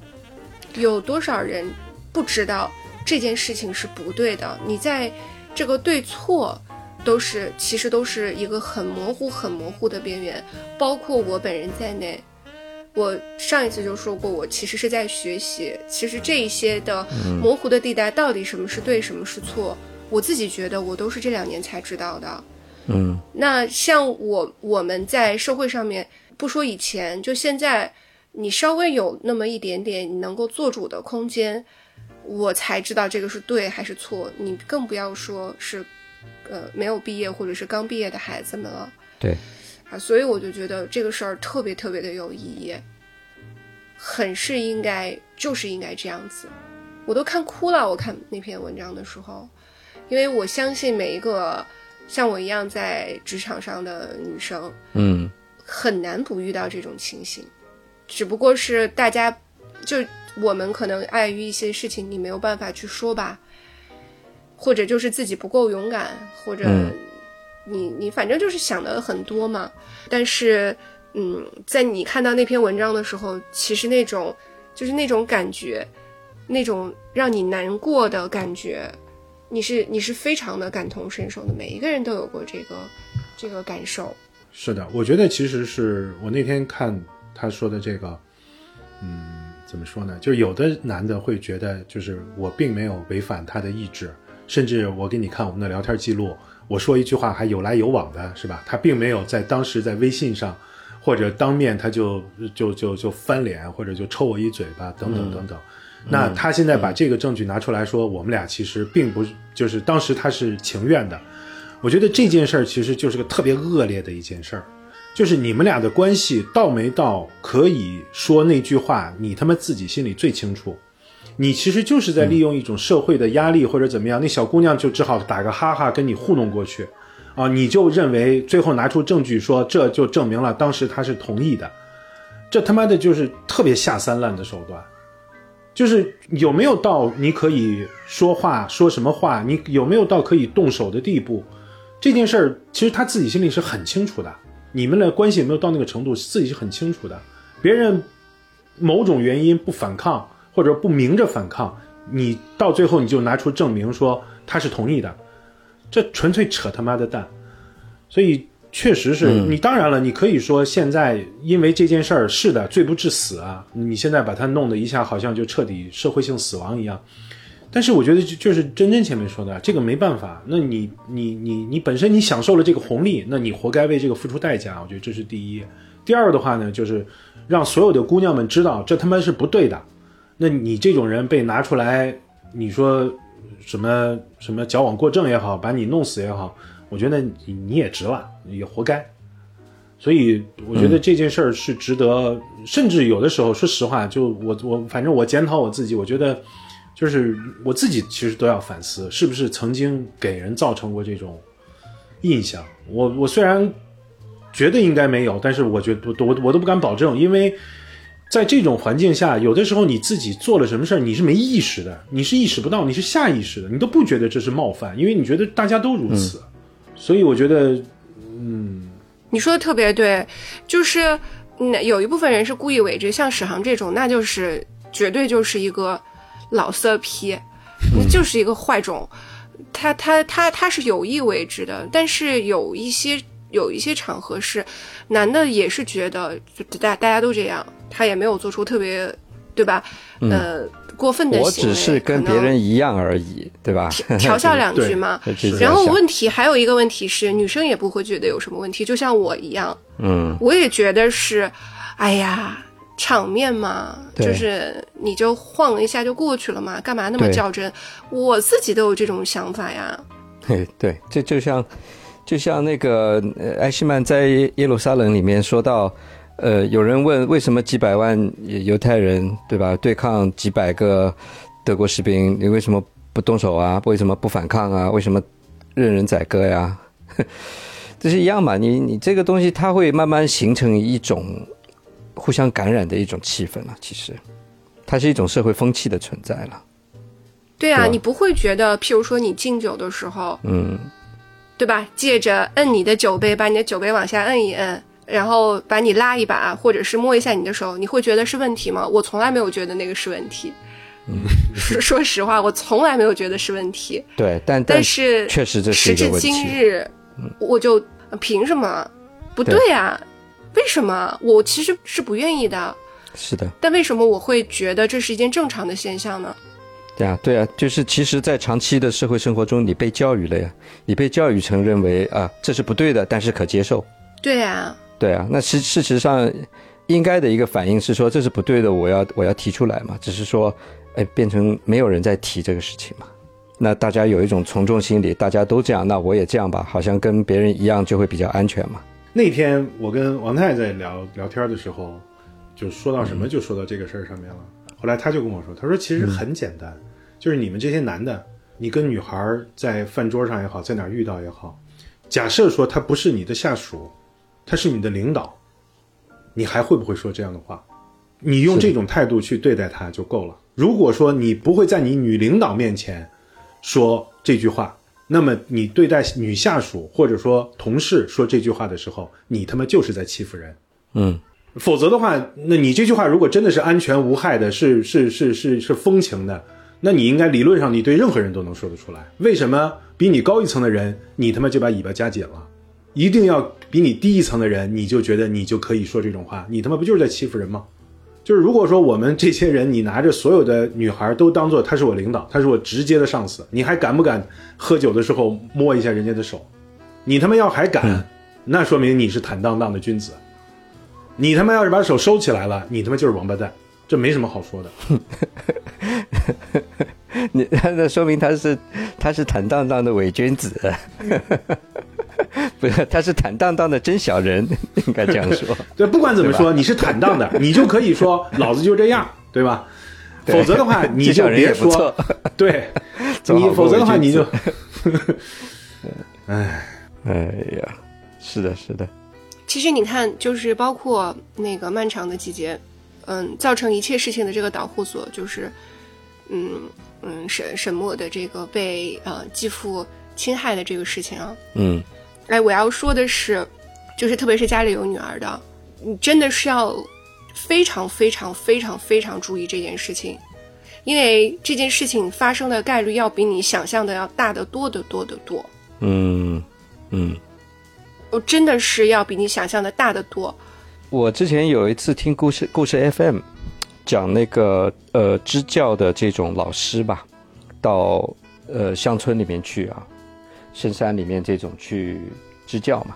[SPEAKER 1] 有多少人不知道这件事情是不对的？你在这个对错都是其实都是一个很模糊、很模糊的边缘，包括我本人在内。我上一次就说过，我其实是在学习，其实这一些的模糊的地带到底什么是对，什么是错，我自己觉得我都是这两年才知道的。
[SPEAKER 3] 嗯，
[SPEAKER 1] 那像我我们在社会上面，不说以前，就现在，你稍微有那么一点点你能够做主的空间，我才知道这个是对还是错。你更不要说是，呃，没有毕业或者是刚毕业的孩子们了。
[SPEAKER 3] 对，
[SPEAKER 1] 啊，所以我就觉得这个事儿特别特别的有意义，很是应该，就是应该这样子。我都看哭了，我看那篇文章的时候，因为我相信每一个像我一样在职场上的女生，
[SPEAKER 3] 嗯，
[SPEAKER 1] 很难不遇到这种情形，只不过是大家就我们可能碍于一些事情，你没有办法去说吧，或者就是自己不够勇敢，或者
[SPEAKER 3] 嗯
[SPEAKER 1] 你你反正就是想的很多嘛。但是，嗯，在你看到那篇文章的时候，其实那种就是那种感觉，那种让你难过的感觉，你是你是非常的感同身受的。每一个人都有过这个这个感受。
[SPEAKER 2] 是的，我觉得其实是我那天看他说的这个，嗯，怎么说呢？就是有的男的会觉得，就是我并没有违反他的意志，甚至我给你看我们的聊天记录，我说一句话还有来有往的，是吧？他并没有在当时在微信上或者当面他就就就就翻脸，或者就抽我一嘴巴，等等等等。那他现在把这个证据拿出来说，我们俩其实并不，就是当时他是情愿的。我觉得这件事儿其实就是个特别恶劣的一件事儿，就是你们俩的关系到没到可以说那句话，你他妈自己心里最清楚。你其实就是在利用一种社会的压力或者怎么样，那小姑娘就只好打个哈哈跟你糊弄过去，啊，你就认为最后拿出证据说这就证明了当时他是同意的，这他妈的就是特别下三滥的手段。就是有没有到你可以说话说什么话，你有没有到可以动手的地步？这件事儿其实他自己心里是很清楚的，你们的关系有没有到那个程度，自己是很清楚的。别人某种原因不反抗，或者不明着反抗，你到最后你就拿出证明说他是同意的，这纯粹扯他妈的蛋。所以确实是你，当然了，你可以说现在因为这件事儿是的，罪不至死啊，你现在把他弄得一下好像就彻底社会性死亡一样。但是我觉得就就是真真前面说的，这个没办法。那你你你你本身你享受了这个红利，那你活该为这个付出代价。我觉得这是第一。第二的话呢，就是让所有的姑娘们知道，这他妈是不对的。那你这种人被拿出来，你说什么什么矫枉过正也好，把你弄死也好，我觉得你你也值了，也活该。所以我觉得这件事儿是值得，甚至有的时候，说实话，就我我反正我检讨我自己，我觉得。就是我自己其实都要反思，是不是曾经给人造成过这种印象？我我虽然觉得应该没有，但是我觉得我我都不敢保证，因为在这种环境下，有的时候你自己做了什么事儿，你是没意识的，你是意识不到，你是下意识的，你都不觉得这是冒犯，因为你觉得大家都如此。所以我觉得，嗯，
[SPEAKER 1] 你说的特别对，就是那，有一部分人是故意为之，像史航这种，那就是绝对就是一个。老色批，那就是一个坏种，他他他他是有意为之的，但是有一些有一些场合是，男的也是觉得大大家都这样，他也没有做出特别，对吧？呃，过分的行为，
[SPEAKER 3] 我只是跟别人一样而已，对吧？
[SPEAKER 1] 调笑两句嘛。然后问题还有一个问题是，女生也不会觉得有什么问题，就像我一样，
[SPEAKER 3] 嗯，
[SPEAKER 1] 我也觉得是，哎呀。场面嘛，就是你就晃一下就过去了嘛，干嘛那么较真？我自己都有这种想法呀。
[SPEAKER 3] 对对，这就像就像那个艾希曼在耶路撒冷里面说到，呃，有人问为什么几百万犹太人对吧对抗几百个德国士兵，你为什么不动手啊？为什么不反抗啊？为什么任人宰割呀？这是一样嘛？你你这个东西它会慢慢形成一种。互相感染的一种气氛了，其实，它是一种社会风气的存在了。
[SPEAKER 1] 对啊，你不会觉得，譬如说你敬酒的时候，
[SPEAKER 3] 嗯，
[SPEAKER 1] 对吧？借着摁你的酒杯，把你的酒杯往下摁一摁，然后把你拉一把，或者是摸一下你的手，你会觉得是问题吗？我从来没有觉得那个是问题。说说实话，我从来没有觉得是问题。
[SPEAKER 3] 对，但
[SPEAKER 1] 但是
[SPEAKER 3] 确实这是
[SPEAKER 1] 时至
[SPEAKER 3] 一个问题。
[SPEAKER 1] 今日，我就凭什么？不对呀、为什么？我其实是不愿意的，
[SPEAKER 3] 是的，
[SPEAKER 1] 但为什么我会觉得这是一件正常的现象呢？
[SPEAKER 3] 对啊，对啊，就是其实，在长期的社会生活中，你被教育了呀，你被教育成认为啊这是不对的，但是可接受。
[SPEAKER 1] 对啊、
[SPEAKER 3] 对啊，那事事实上应该的一个反应是说这是不对的，我要我要提出来嘛，只是说，哎，变成没有人在提这个事情嘛。那大家有一种从众心理，大家都这样，那我也这样吧，好像跟别人一样就会比较安全嘛。
[SPEAKER 2] 那天我跟王太在聊聊天的时候，就说到什么就说到这个事儿上面了。后来他就跟我说，他说其实很简单，就是你们这些男的，你跟女孩在饭桌上也好，在哪儿遇到也好，假设说他不是你的下属，他是你的领导，你还会不会说这样的话？你用这种态度去对待他就够了。如果说你不会在你女领导面前说这句话，那么你对待女下属或者说同事说这句话的时候，你他妈就是在欺负人。
[SPEAKER 3] 嗯，
[SPEAKER 2] 否则的话，那你这句话如果真的是安全无害的，是是是是是风情的，那你应该理论上你对任何人都能说得出来。为什么比你高一层的人，你他妈就把尾巴夹紧了？一定要比你低一层的人，你就觉得你就可以说这种话？你他妈不就是在欺负人吗？就是如果说我们这些人，你拿着所有的女孩都当做他是我领导，他是我直接的上司，你还敢不敢喝酒的时候摸一下人家的手？你他妈要还敢，那说明你是坦荡荡的君子。你他妈要是把手收起来了，你他妈就是王八蛋，这没什么好说的。
[SPEAKER 3] 你那说明他是他是坦荡荡的伪君子，不是他是坦荡荡的真小人，应该这样说。
[SPEAKER 2] 对，不管怎么说，你是坦荡的，你就可以说老子就这样，对吧？否则的话，你就
[SPEAKER 3] 这小人
[SPEAKER 2] 别说对你，否则的话你就
[SPEAKER 3] 子，
[SPEAKER 2] 唉，
[SPEAKER 3] 哎呀，是的，是的，
[SPEAKER 1] 其实你看，就是包括那个漫长的季节，嗯，造成一切事情的这个导火索，就是，嗯嗯，沈沈墨的这个被呃继父侵害的这个事情啊。
[SPEAKER 3] 嗯，
[SPEAKER 1] 哎，我要说的是，就是特别是家里有女儿的，你真的是要非常非常非常非常注意这件事情，因为这件事情发生的概率要比你想象的要大得多得多得多。
[SPEAKER 3] 嗯嗯。
[SPEAKER 1] 我真的是要比你想象的大得多。
[SPEAKER 3] 我之前有一次听故事故事 FM 讲那个呃支教的这种老师吧，到呃乡村里面去啊，深山里面这种去支教嘛。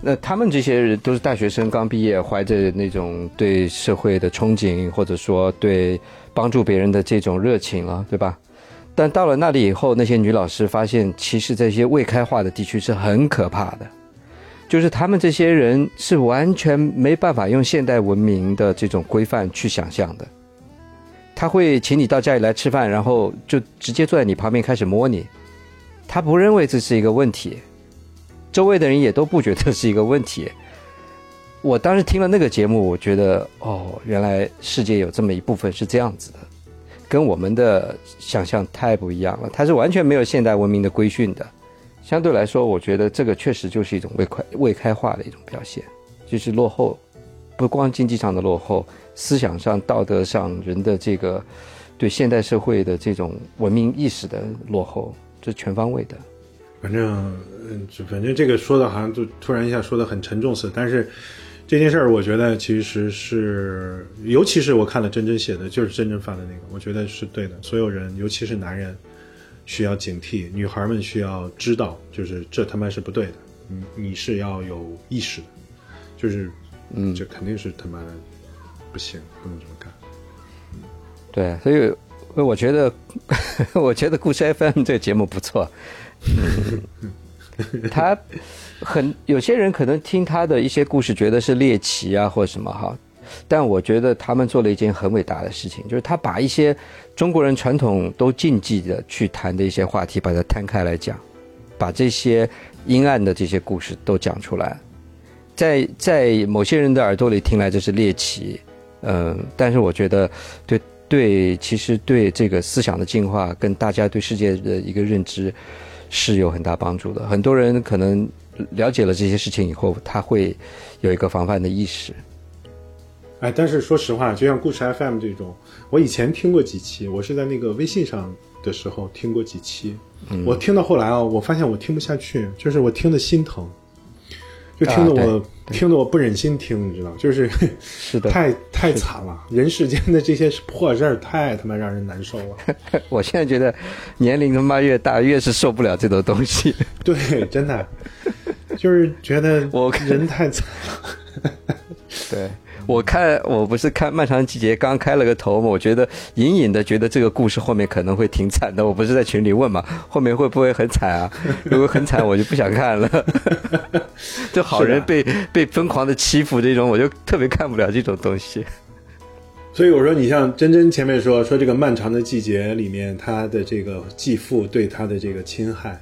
[SPEAKER 3] 那他们这些人都是大学生，刚毕业，怀着那种对社会的憧憬，或者说对帮助别人的这种热情了，对吧？但到了那里以后，那些女老师发现，其实这些未开化的地区是很可怕的。就是他们这些人是完全没办法用现代文明的这种规范去想象的。他会请你到家里来吃饭，然后就直接坐在你旁边开始摸你，他不认为这是一个问题，周围的人也都不觉得是一个问题。我当时听了那个节目，我觉得哦，原来世界有这么一部分是这样子的，跟我们的想象太不一样了。它是完全没有现代文明的规训的。相对来说，我觉得这个确实就是一种未开未开化的一种表现，就是落后，不光经济上的落后，思想上、道德上，人的这个对现代社会的这种文明意识的落后，这全方位的。
[SPEAKER 2] 反正嗯，就反正这个说的好像就突然一下说的很沉重似的，但是这件事儿，我觉得其实是，尤其是我看了真真写的，就是真真发的那个，我觉得是对的。所有人，尤其是男人，需要警惕；女孩们需要知道，就是这他妈是不对的，你你是要有意识的，就是，
[SPEAKER 3] 嗯
[SPEAKER 2] 这肯定是他妈的不行，不能这么干。
[SPEAKER 3] 对，所以我觉得，我觉得故事 FM 这个节目不错。他很有些人可能听他的一些故事觉得是猎奇啊或什么哈，但我觉得他们做了一件很伟大的事情，就是他把一些中国人传统都禁忌的去谈的一些话题，把它摊开来讲，把这些阴暗的这些故事都讲出来。在在某些人的耳朵里听来这是猎奇，嗯、但是我觉得对对，其实对这个思想的进化跟大家对世界的一个认知是有很大帮助的。很多人可能了解了这些事情以后，他会有一个防范的意识。
[SPEAKER 2] 哎，但是说实话，就像故事 FM 这种，我以前听过几期，我是在那个微信上的时候听过几期，我听到后来啊，我发现我听不下去，就是我听的心疼，就听得我、听得我不忍心听，你知道，就是
[SPEAKER 3] 是的，
[SPEAKER 2] 太太惨了，人世间的这些破事儿太他妈让人难受了。
[SPEAKER 3] 我现在觉得年龄他妈越大，越是受不了这种东西。
[SPEAKER 2] 对，真的，就是觉得
[SPEAKER 3] 我
[SPEAKER 2] 人太惨了。
[SPEAKER 3] 对。我看我不是看《漫长季节》刚开了个头嘛，我觉得隐隐的觉得这个故事后面可能会挺惨的。我不是在群里问嘛，后面会不会很惨啊？如果很惨，我就不想看了。就好人被被疯狂的欺负这种，我就特别看不了这种东西。
[SPEAKER 2] 所以我说，你像真真前面说说这个《漫长的季节》里面，他的这个继父对他的这个侵害。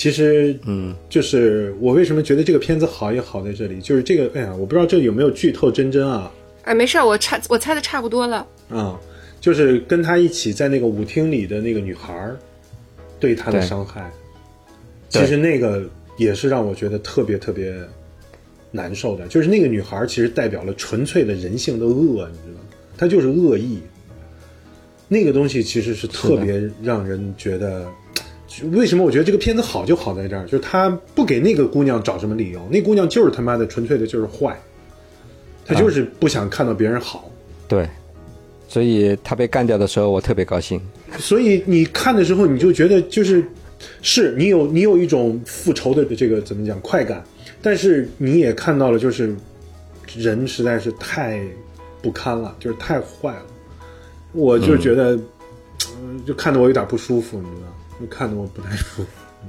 [SPEAKER 2] 其实，
[SPEAKER 3] 嗯，
[SPEAKER 2] 就是我为什么觉得这个片子好也好在这里，就是这个，哎呀，我不知道这有没有剧透真真啊？
[SPEAKER 1] 哎，没事我差我猜的差不多了。
[SPEAKER 2] 啊，就是跟他一起在那个舞厅里的那个女孩对他的伤害，其实那个也是让我觉得特别特别难受的。就是那个女孩其实代表了纯粹的人性的恶，你知道吗？她就是恶意。那个东西其实是特别让人觉得。为什么我觉得这个片子好就好在这儿，就是他不给那个姑娘找什么理由，那姑娘就是他妈的纯粹的就是坏，她就是不想看到别人好。
[SPEAKER 3] 对，所以她被干掉的时候，我特别高兴。
[SPEAKER 2] 所以你看的时候，你就觉得就是是你有你有一种复仇的这个怎么讲快感，但是你也看到了，就是人实在是太不堪了，就是太坏了。我就觉得，就看得我有点不舒服，你知道。看得我不太舒服。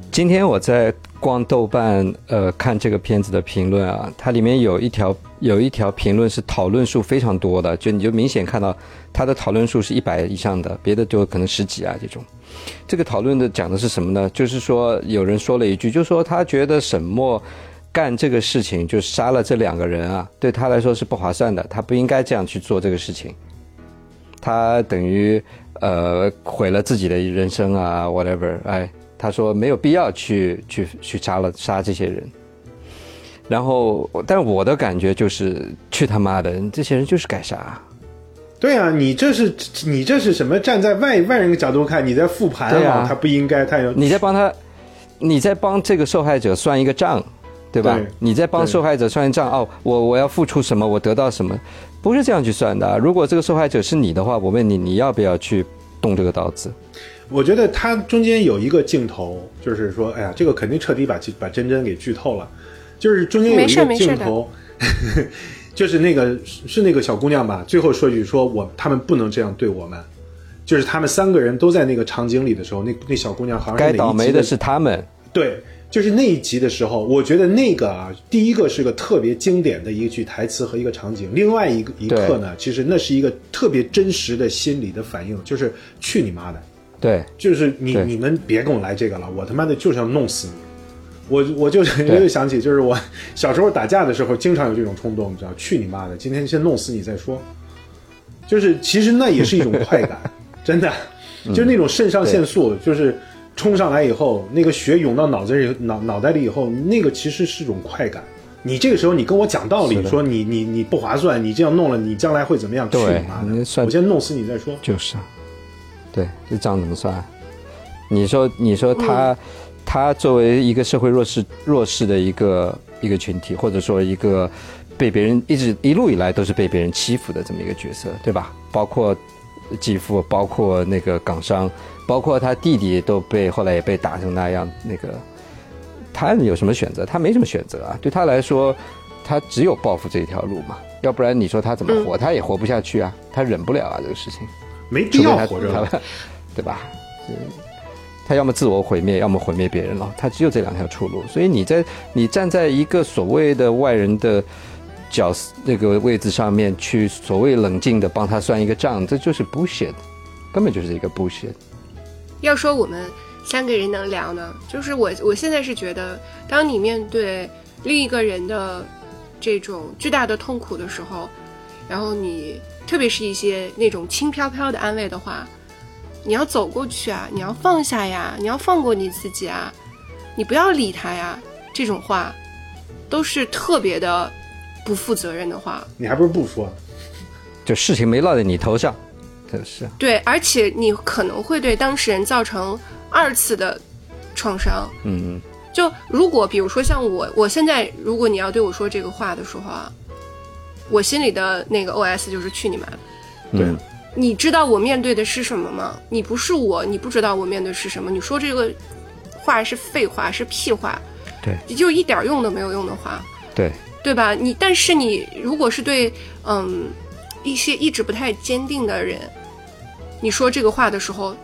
[SPEAKER 3] 今天我在逛豆瓣，呃，看这个片子的评论啊，它里面有一条有一条评论是讨论数非常多的，就你就明显看到它的讨论数是一百以上的，别的就可能十几啊这种。这个讨论的讲的是什么呢？就是说有人说了一句，就说他觉得沈墨干这个事情，就杀了这两个人啊，对他来说是不划算的，他不应该这样去做这个事情，他等于。呃，毁了自己的人生啊，whatever，哎，他说没有必要去去去杀了杀这些人。然后，但我的感觉就是，去他妈的，这些人就是该杀。
[SPEAKER 2] 对啊，你这是你这是什么？站在外外人的角度看，你在复盘
[SPEAKER 3] 啊，
[SPEAKER 2] 他不应该，他要
[SPEAKER 3] 你在帮他，你在帮这个受害者算一个账，对吧？你在帮受害者算一账哦，我我要付出什么，我得到什么。不是这样去算的。如果这个受害者是你的话，我问你，你要不要去动这个刀子？
[SPEAKER 2] 我觉得他中间有一个镜头，就是说，哎呀，这个肯定彻底把把真真给剧透了。就是中间有一个镜头，就是那个是那个小姑娘吧，最后说一句说我他们不能这样对我们。就是他们三个人都在那个场景里的时候，那那小姑娘好像
[SPEAKER 3] 该倒霉的是他们。
[SPEAKER 2] 对。就是那一集的时候，我觉得那个啊，第一个是个特别经典的一句台词和一个场景，另外一个一刻呢，其实那是一个特别真实的心理的反应，就是去你妈的，
[SPEAKER 3] 对，
[SPEAKER 2] 就是你你们别跟我来这个了，我他妈的就是要弄死你，我我就我就想起，就是我小时候打架的时候，经常有这种冲动，你知道，去你妈的，今天先弄死你再说，就是其实那也是一种快感，真的，就是那种肾上腺素，就是。冲上来以后，那个血涌到脑子里、脑脑袋里以后，那个其实是种快感。你这个时候你跟我讲道理，说你你你不划算，你这样弄了，你将来会怎么样？对你妈的！我先弄死你再说。
[SPEAKER 3] 就是，对，这账怎么算？你说，你说他，他作为一个社会弱势弱势的一个一个群体，或者说一个被别人一直一路以来都是被别人欺负的这么一个角色，对吧？包括继父，包括那个港商。包括他弟弟都被后来也被打成那样，那个他有什么选择？他没什么选择啊！对他来说，他只有报复这一条路嘛。要不然你说他怎么活？他也活不下去啊！他忍不了啊！这个事情
[SPEAKER 2] 没必要活着了，
[SPEAKER 3] 对吧？他要么自我毁灭，要么毁灭别人了。他只有这两条出路。所以你在你站在一个所谓的外人的角那个位置上面去所谓冷静的帮他算一个账，这就是 bullshit，根本就是一个 bullshit。
[SPEAKER 1] 要说我们三个人能聊呢，就是我我现在是觉得，当你面对另一个人的这种巨大的痛苦的时候，然后你特别是一些那种轻飘飘的安慰的话，你要走过去啊，你要放下呀，你要放过你自己啊，你不要理他呀，这种话都是特别的不负责任的话。
[SPEAKER 2] 你还不如不说。
[SPEAKER 3] 就事情没落在你头上，真是。
[SPEAKER 1] 对，而且你可能会对当事人造成二次的创伤。
[SPEAKER 3] 嗯嗯。
[SPEAKER 1] 就如果比如说像我，我现在如果你要对我说这个话的时候啊，我心里的那个 OS 就是去你妈！
[SPEAKER 2] 对，
[SPEAKER 1] 你知道我面对的是什么吗？你不是我，你不知道我面对是什么。你说这个话是废话，是屁话，
[SPEAKER 3] 对，
[SPEAKER 1] 就一点用都没有用的话，
[SPEAKER 3] 对，
[SPEAKER 1] 对吧？你但是你如果是对嗯一些意志不太坚定的人，你说这个话的时候。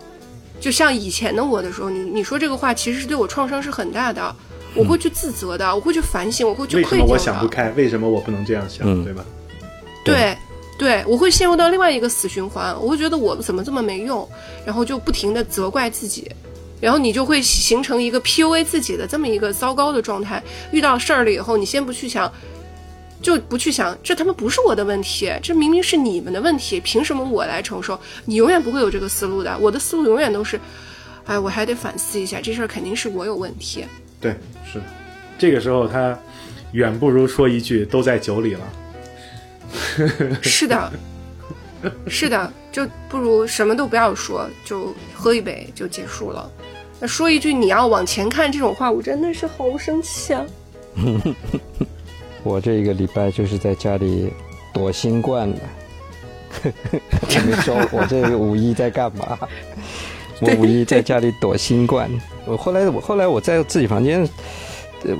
[SPEAKER 1] 就像以前的我的时候，你你说这个话其实是对我创伤是很大的，我会去自责的，我会去反省，我会去愧疚的。
[SPEAKER 2] 为什么我想不开？为什么我不能这样想？对吧？
[SPEAKER 1] 对，对，我会陷入到另外一个死循环，我会觉得我怎么这么没用，然后就不停的责怪自己，然后你就会形成一个 PUA 自己的这么一个糟糕的状态。遇到事儿了以后，你先不去想。就不去想，这他妈不是我的问题，这明明是你们的问题，凭什么我来承受？你永远不会有这个思路的，我的思路永远都是，哎，我还得反思一下，这事儿肯定是我有问题。
[SPEAKER 2] 对，是，这个时候他远不如说一句“都在酒里了 ”。
[SPEAKER 1] 是的，是的，就不如什么都不要说，就喝一杯就结束了。那说一句你要往前看这种话，我真的是好生气啊。
[SPEAKER 3] 我这一个礼拜就是在家里躲新冠的。你说我这个五一在干嘛？我五一在家里躲新冠。我后来我后来我在自己房间，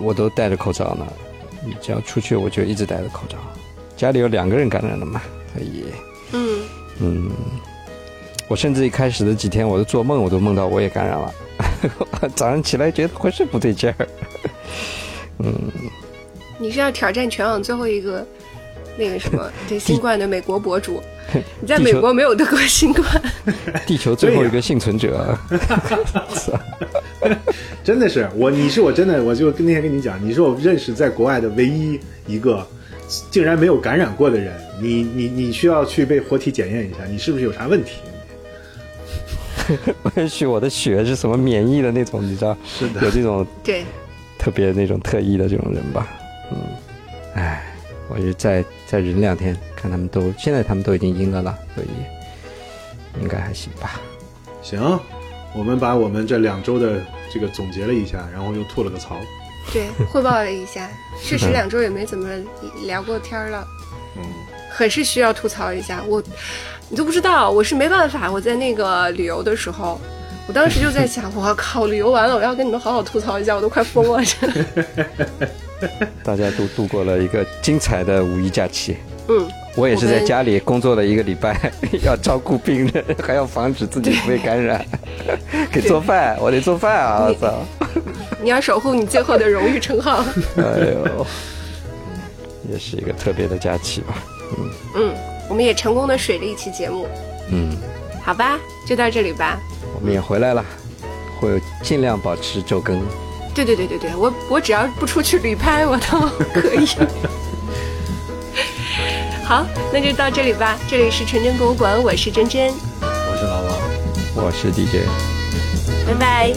[SPEAKER 3] 我都戴着口罩呢。你只要出去，我就一直戴着口罩。家里有两个人感染了嘛？所以，嗯嗯，我甚至一开始的几天，我都做梦，我都梦到我也感染了。早上起来觉得浑身不对劲儿。嗯。
[SPEAKER 1] 你是要挑战全网最后一个那个什么 对新冠的美国博主？你在美国没有得过新冠？
[SPEAKER 3] 地球最后一个幸存者。
[SPEAKER 2] 真的是我，你是我真的，我就那天跟你讲，你是我认识在国外的唯一一个竟然没有感染过的人。你你你需要去被活体检验一下，你是不是有啥问题？
[SPEAKER 3] 也许我的血是什么免疫的那种，你知道？
[SPEAKER 2] 是的，
[SPEAKER 3] 有这种
[SPEAKER 1] 对
[SPEAKER 3] 特别那种特异的这种人吧。嗯，哎，我就再再忍两天，看他们都现在他们都已经阴了了，所以应该还行吧。
[SPEAKER 2] 行，我们把我们这两周的这个总结了一下，然后又吐了个槽。
[SPEAKER 1] 对，汇报了一下，确实两周也没怎么聊过天了。嗯，很是需要吐槽一下。我，你都不知道，我是没办法。我在那个旅游的时候，我当时就在想，我靠，旅游完了，我要跟你们好好吐槽一下，我都快疯了。
[SPEAKER 3] 大家都度过了一个精彩的五一假期。
[SPEAKER 1] 嗯，
[SPEAKER 3] 我也是在家里工作了一个礼拜，要照顾病人，还要防止自己被感染，给做饭，我得做饭啊！我操！
[SPEAKER 1] 你要守护你最后的荣誉称号。
[SPEAKER 3] 哎呦，也是一个特别的假期吧？
[SPEAKER 1] 嗯嗯，我们也成功的水了一期节目。
[SPEAKER 3] 嗯，
[SPEAKER 1] 好吧，就到这里吧。
[SPEAKER 3] 我们也回来了，会尽量保持周更。
[SPEAKER 1] 对对对对对，我我只要不出去旅拍，我都可以。好，那就到这里吧。这里是纯真博物馆，我是真真，
[SPEAKER 2] 我是老王，
[SPEAKER 3] 我是 DJ，
[SPEAKER 1] 拜拜。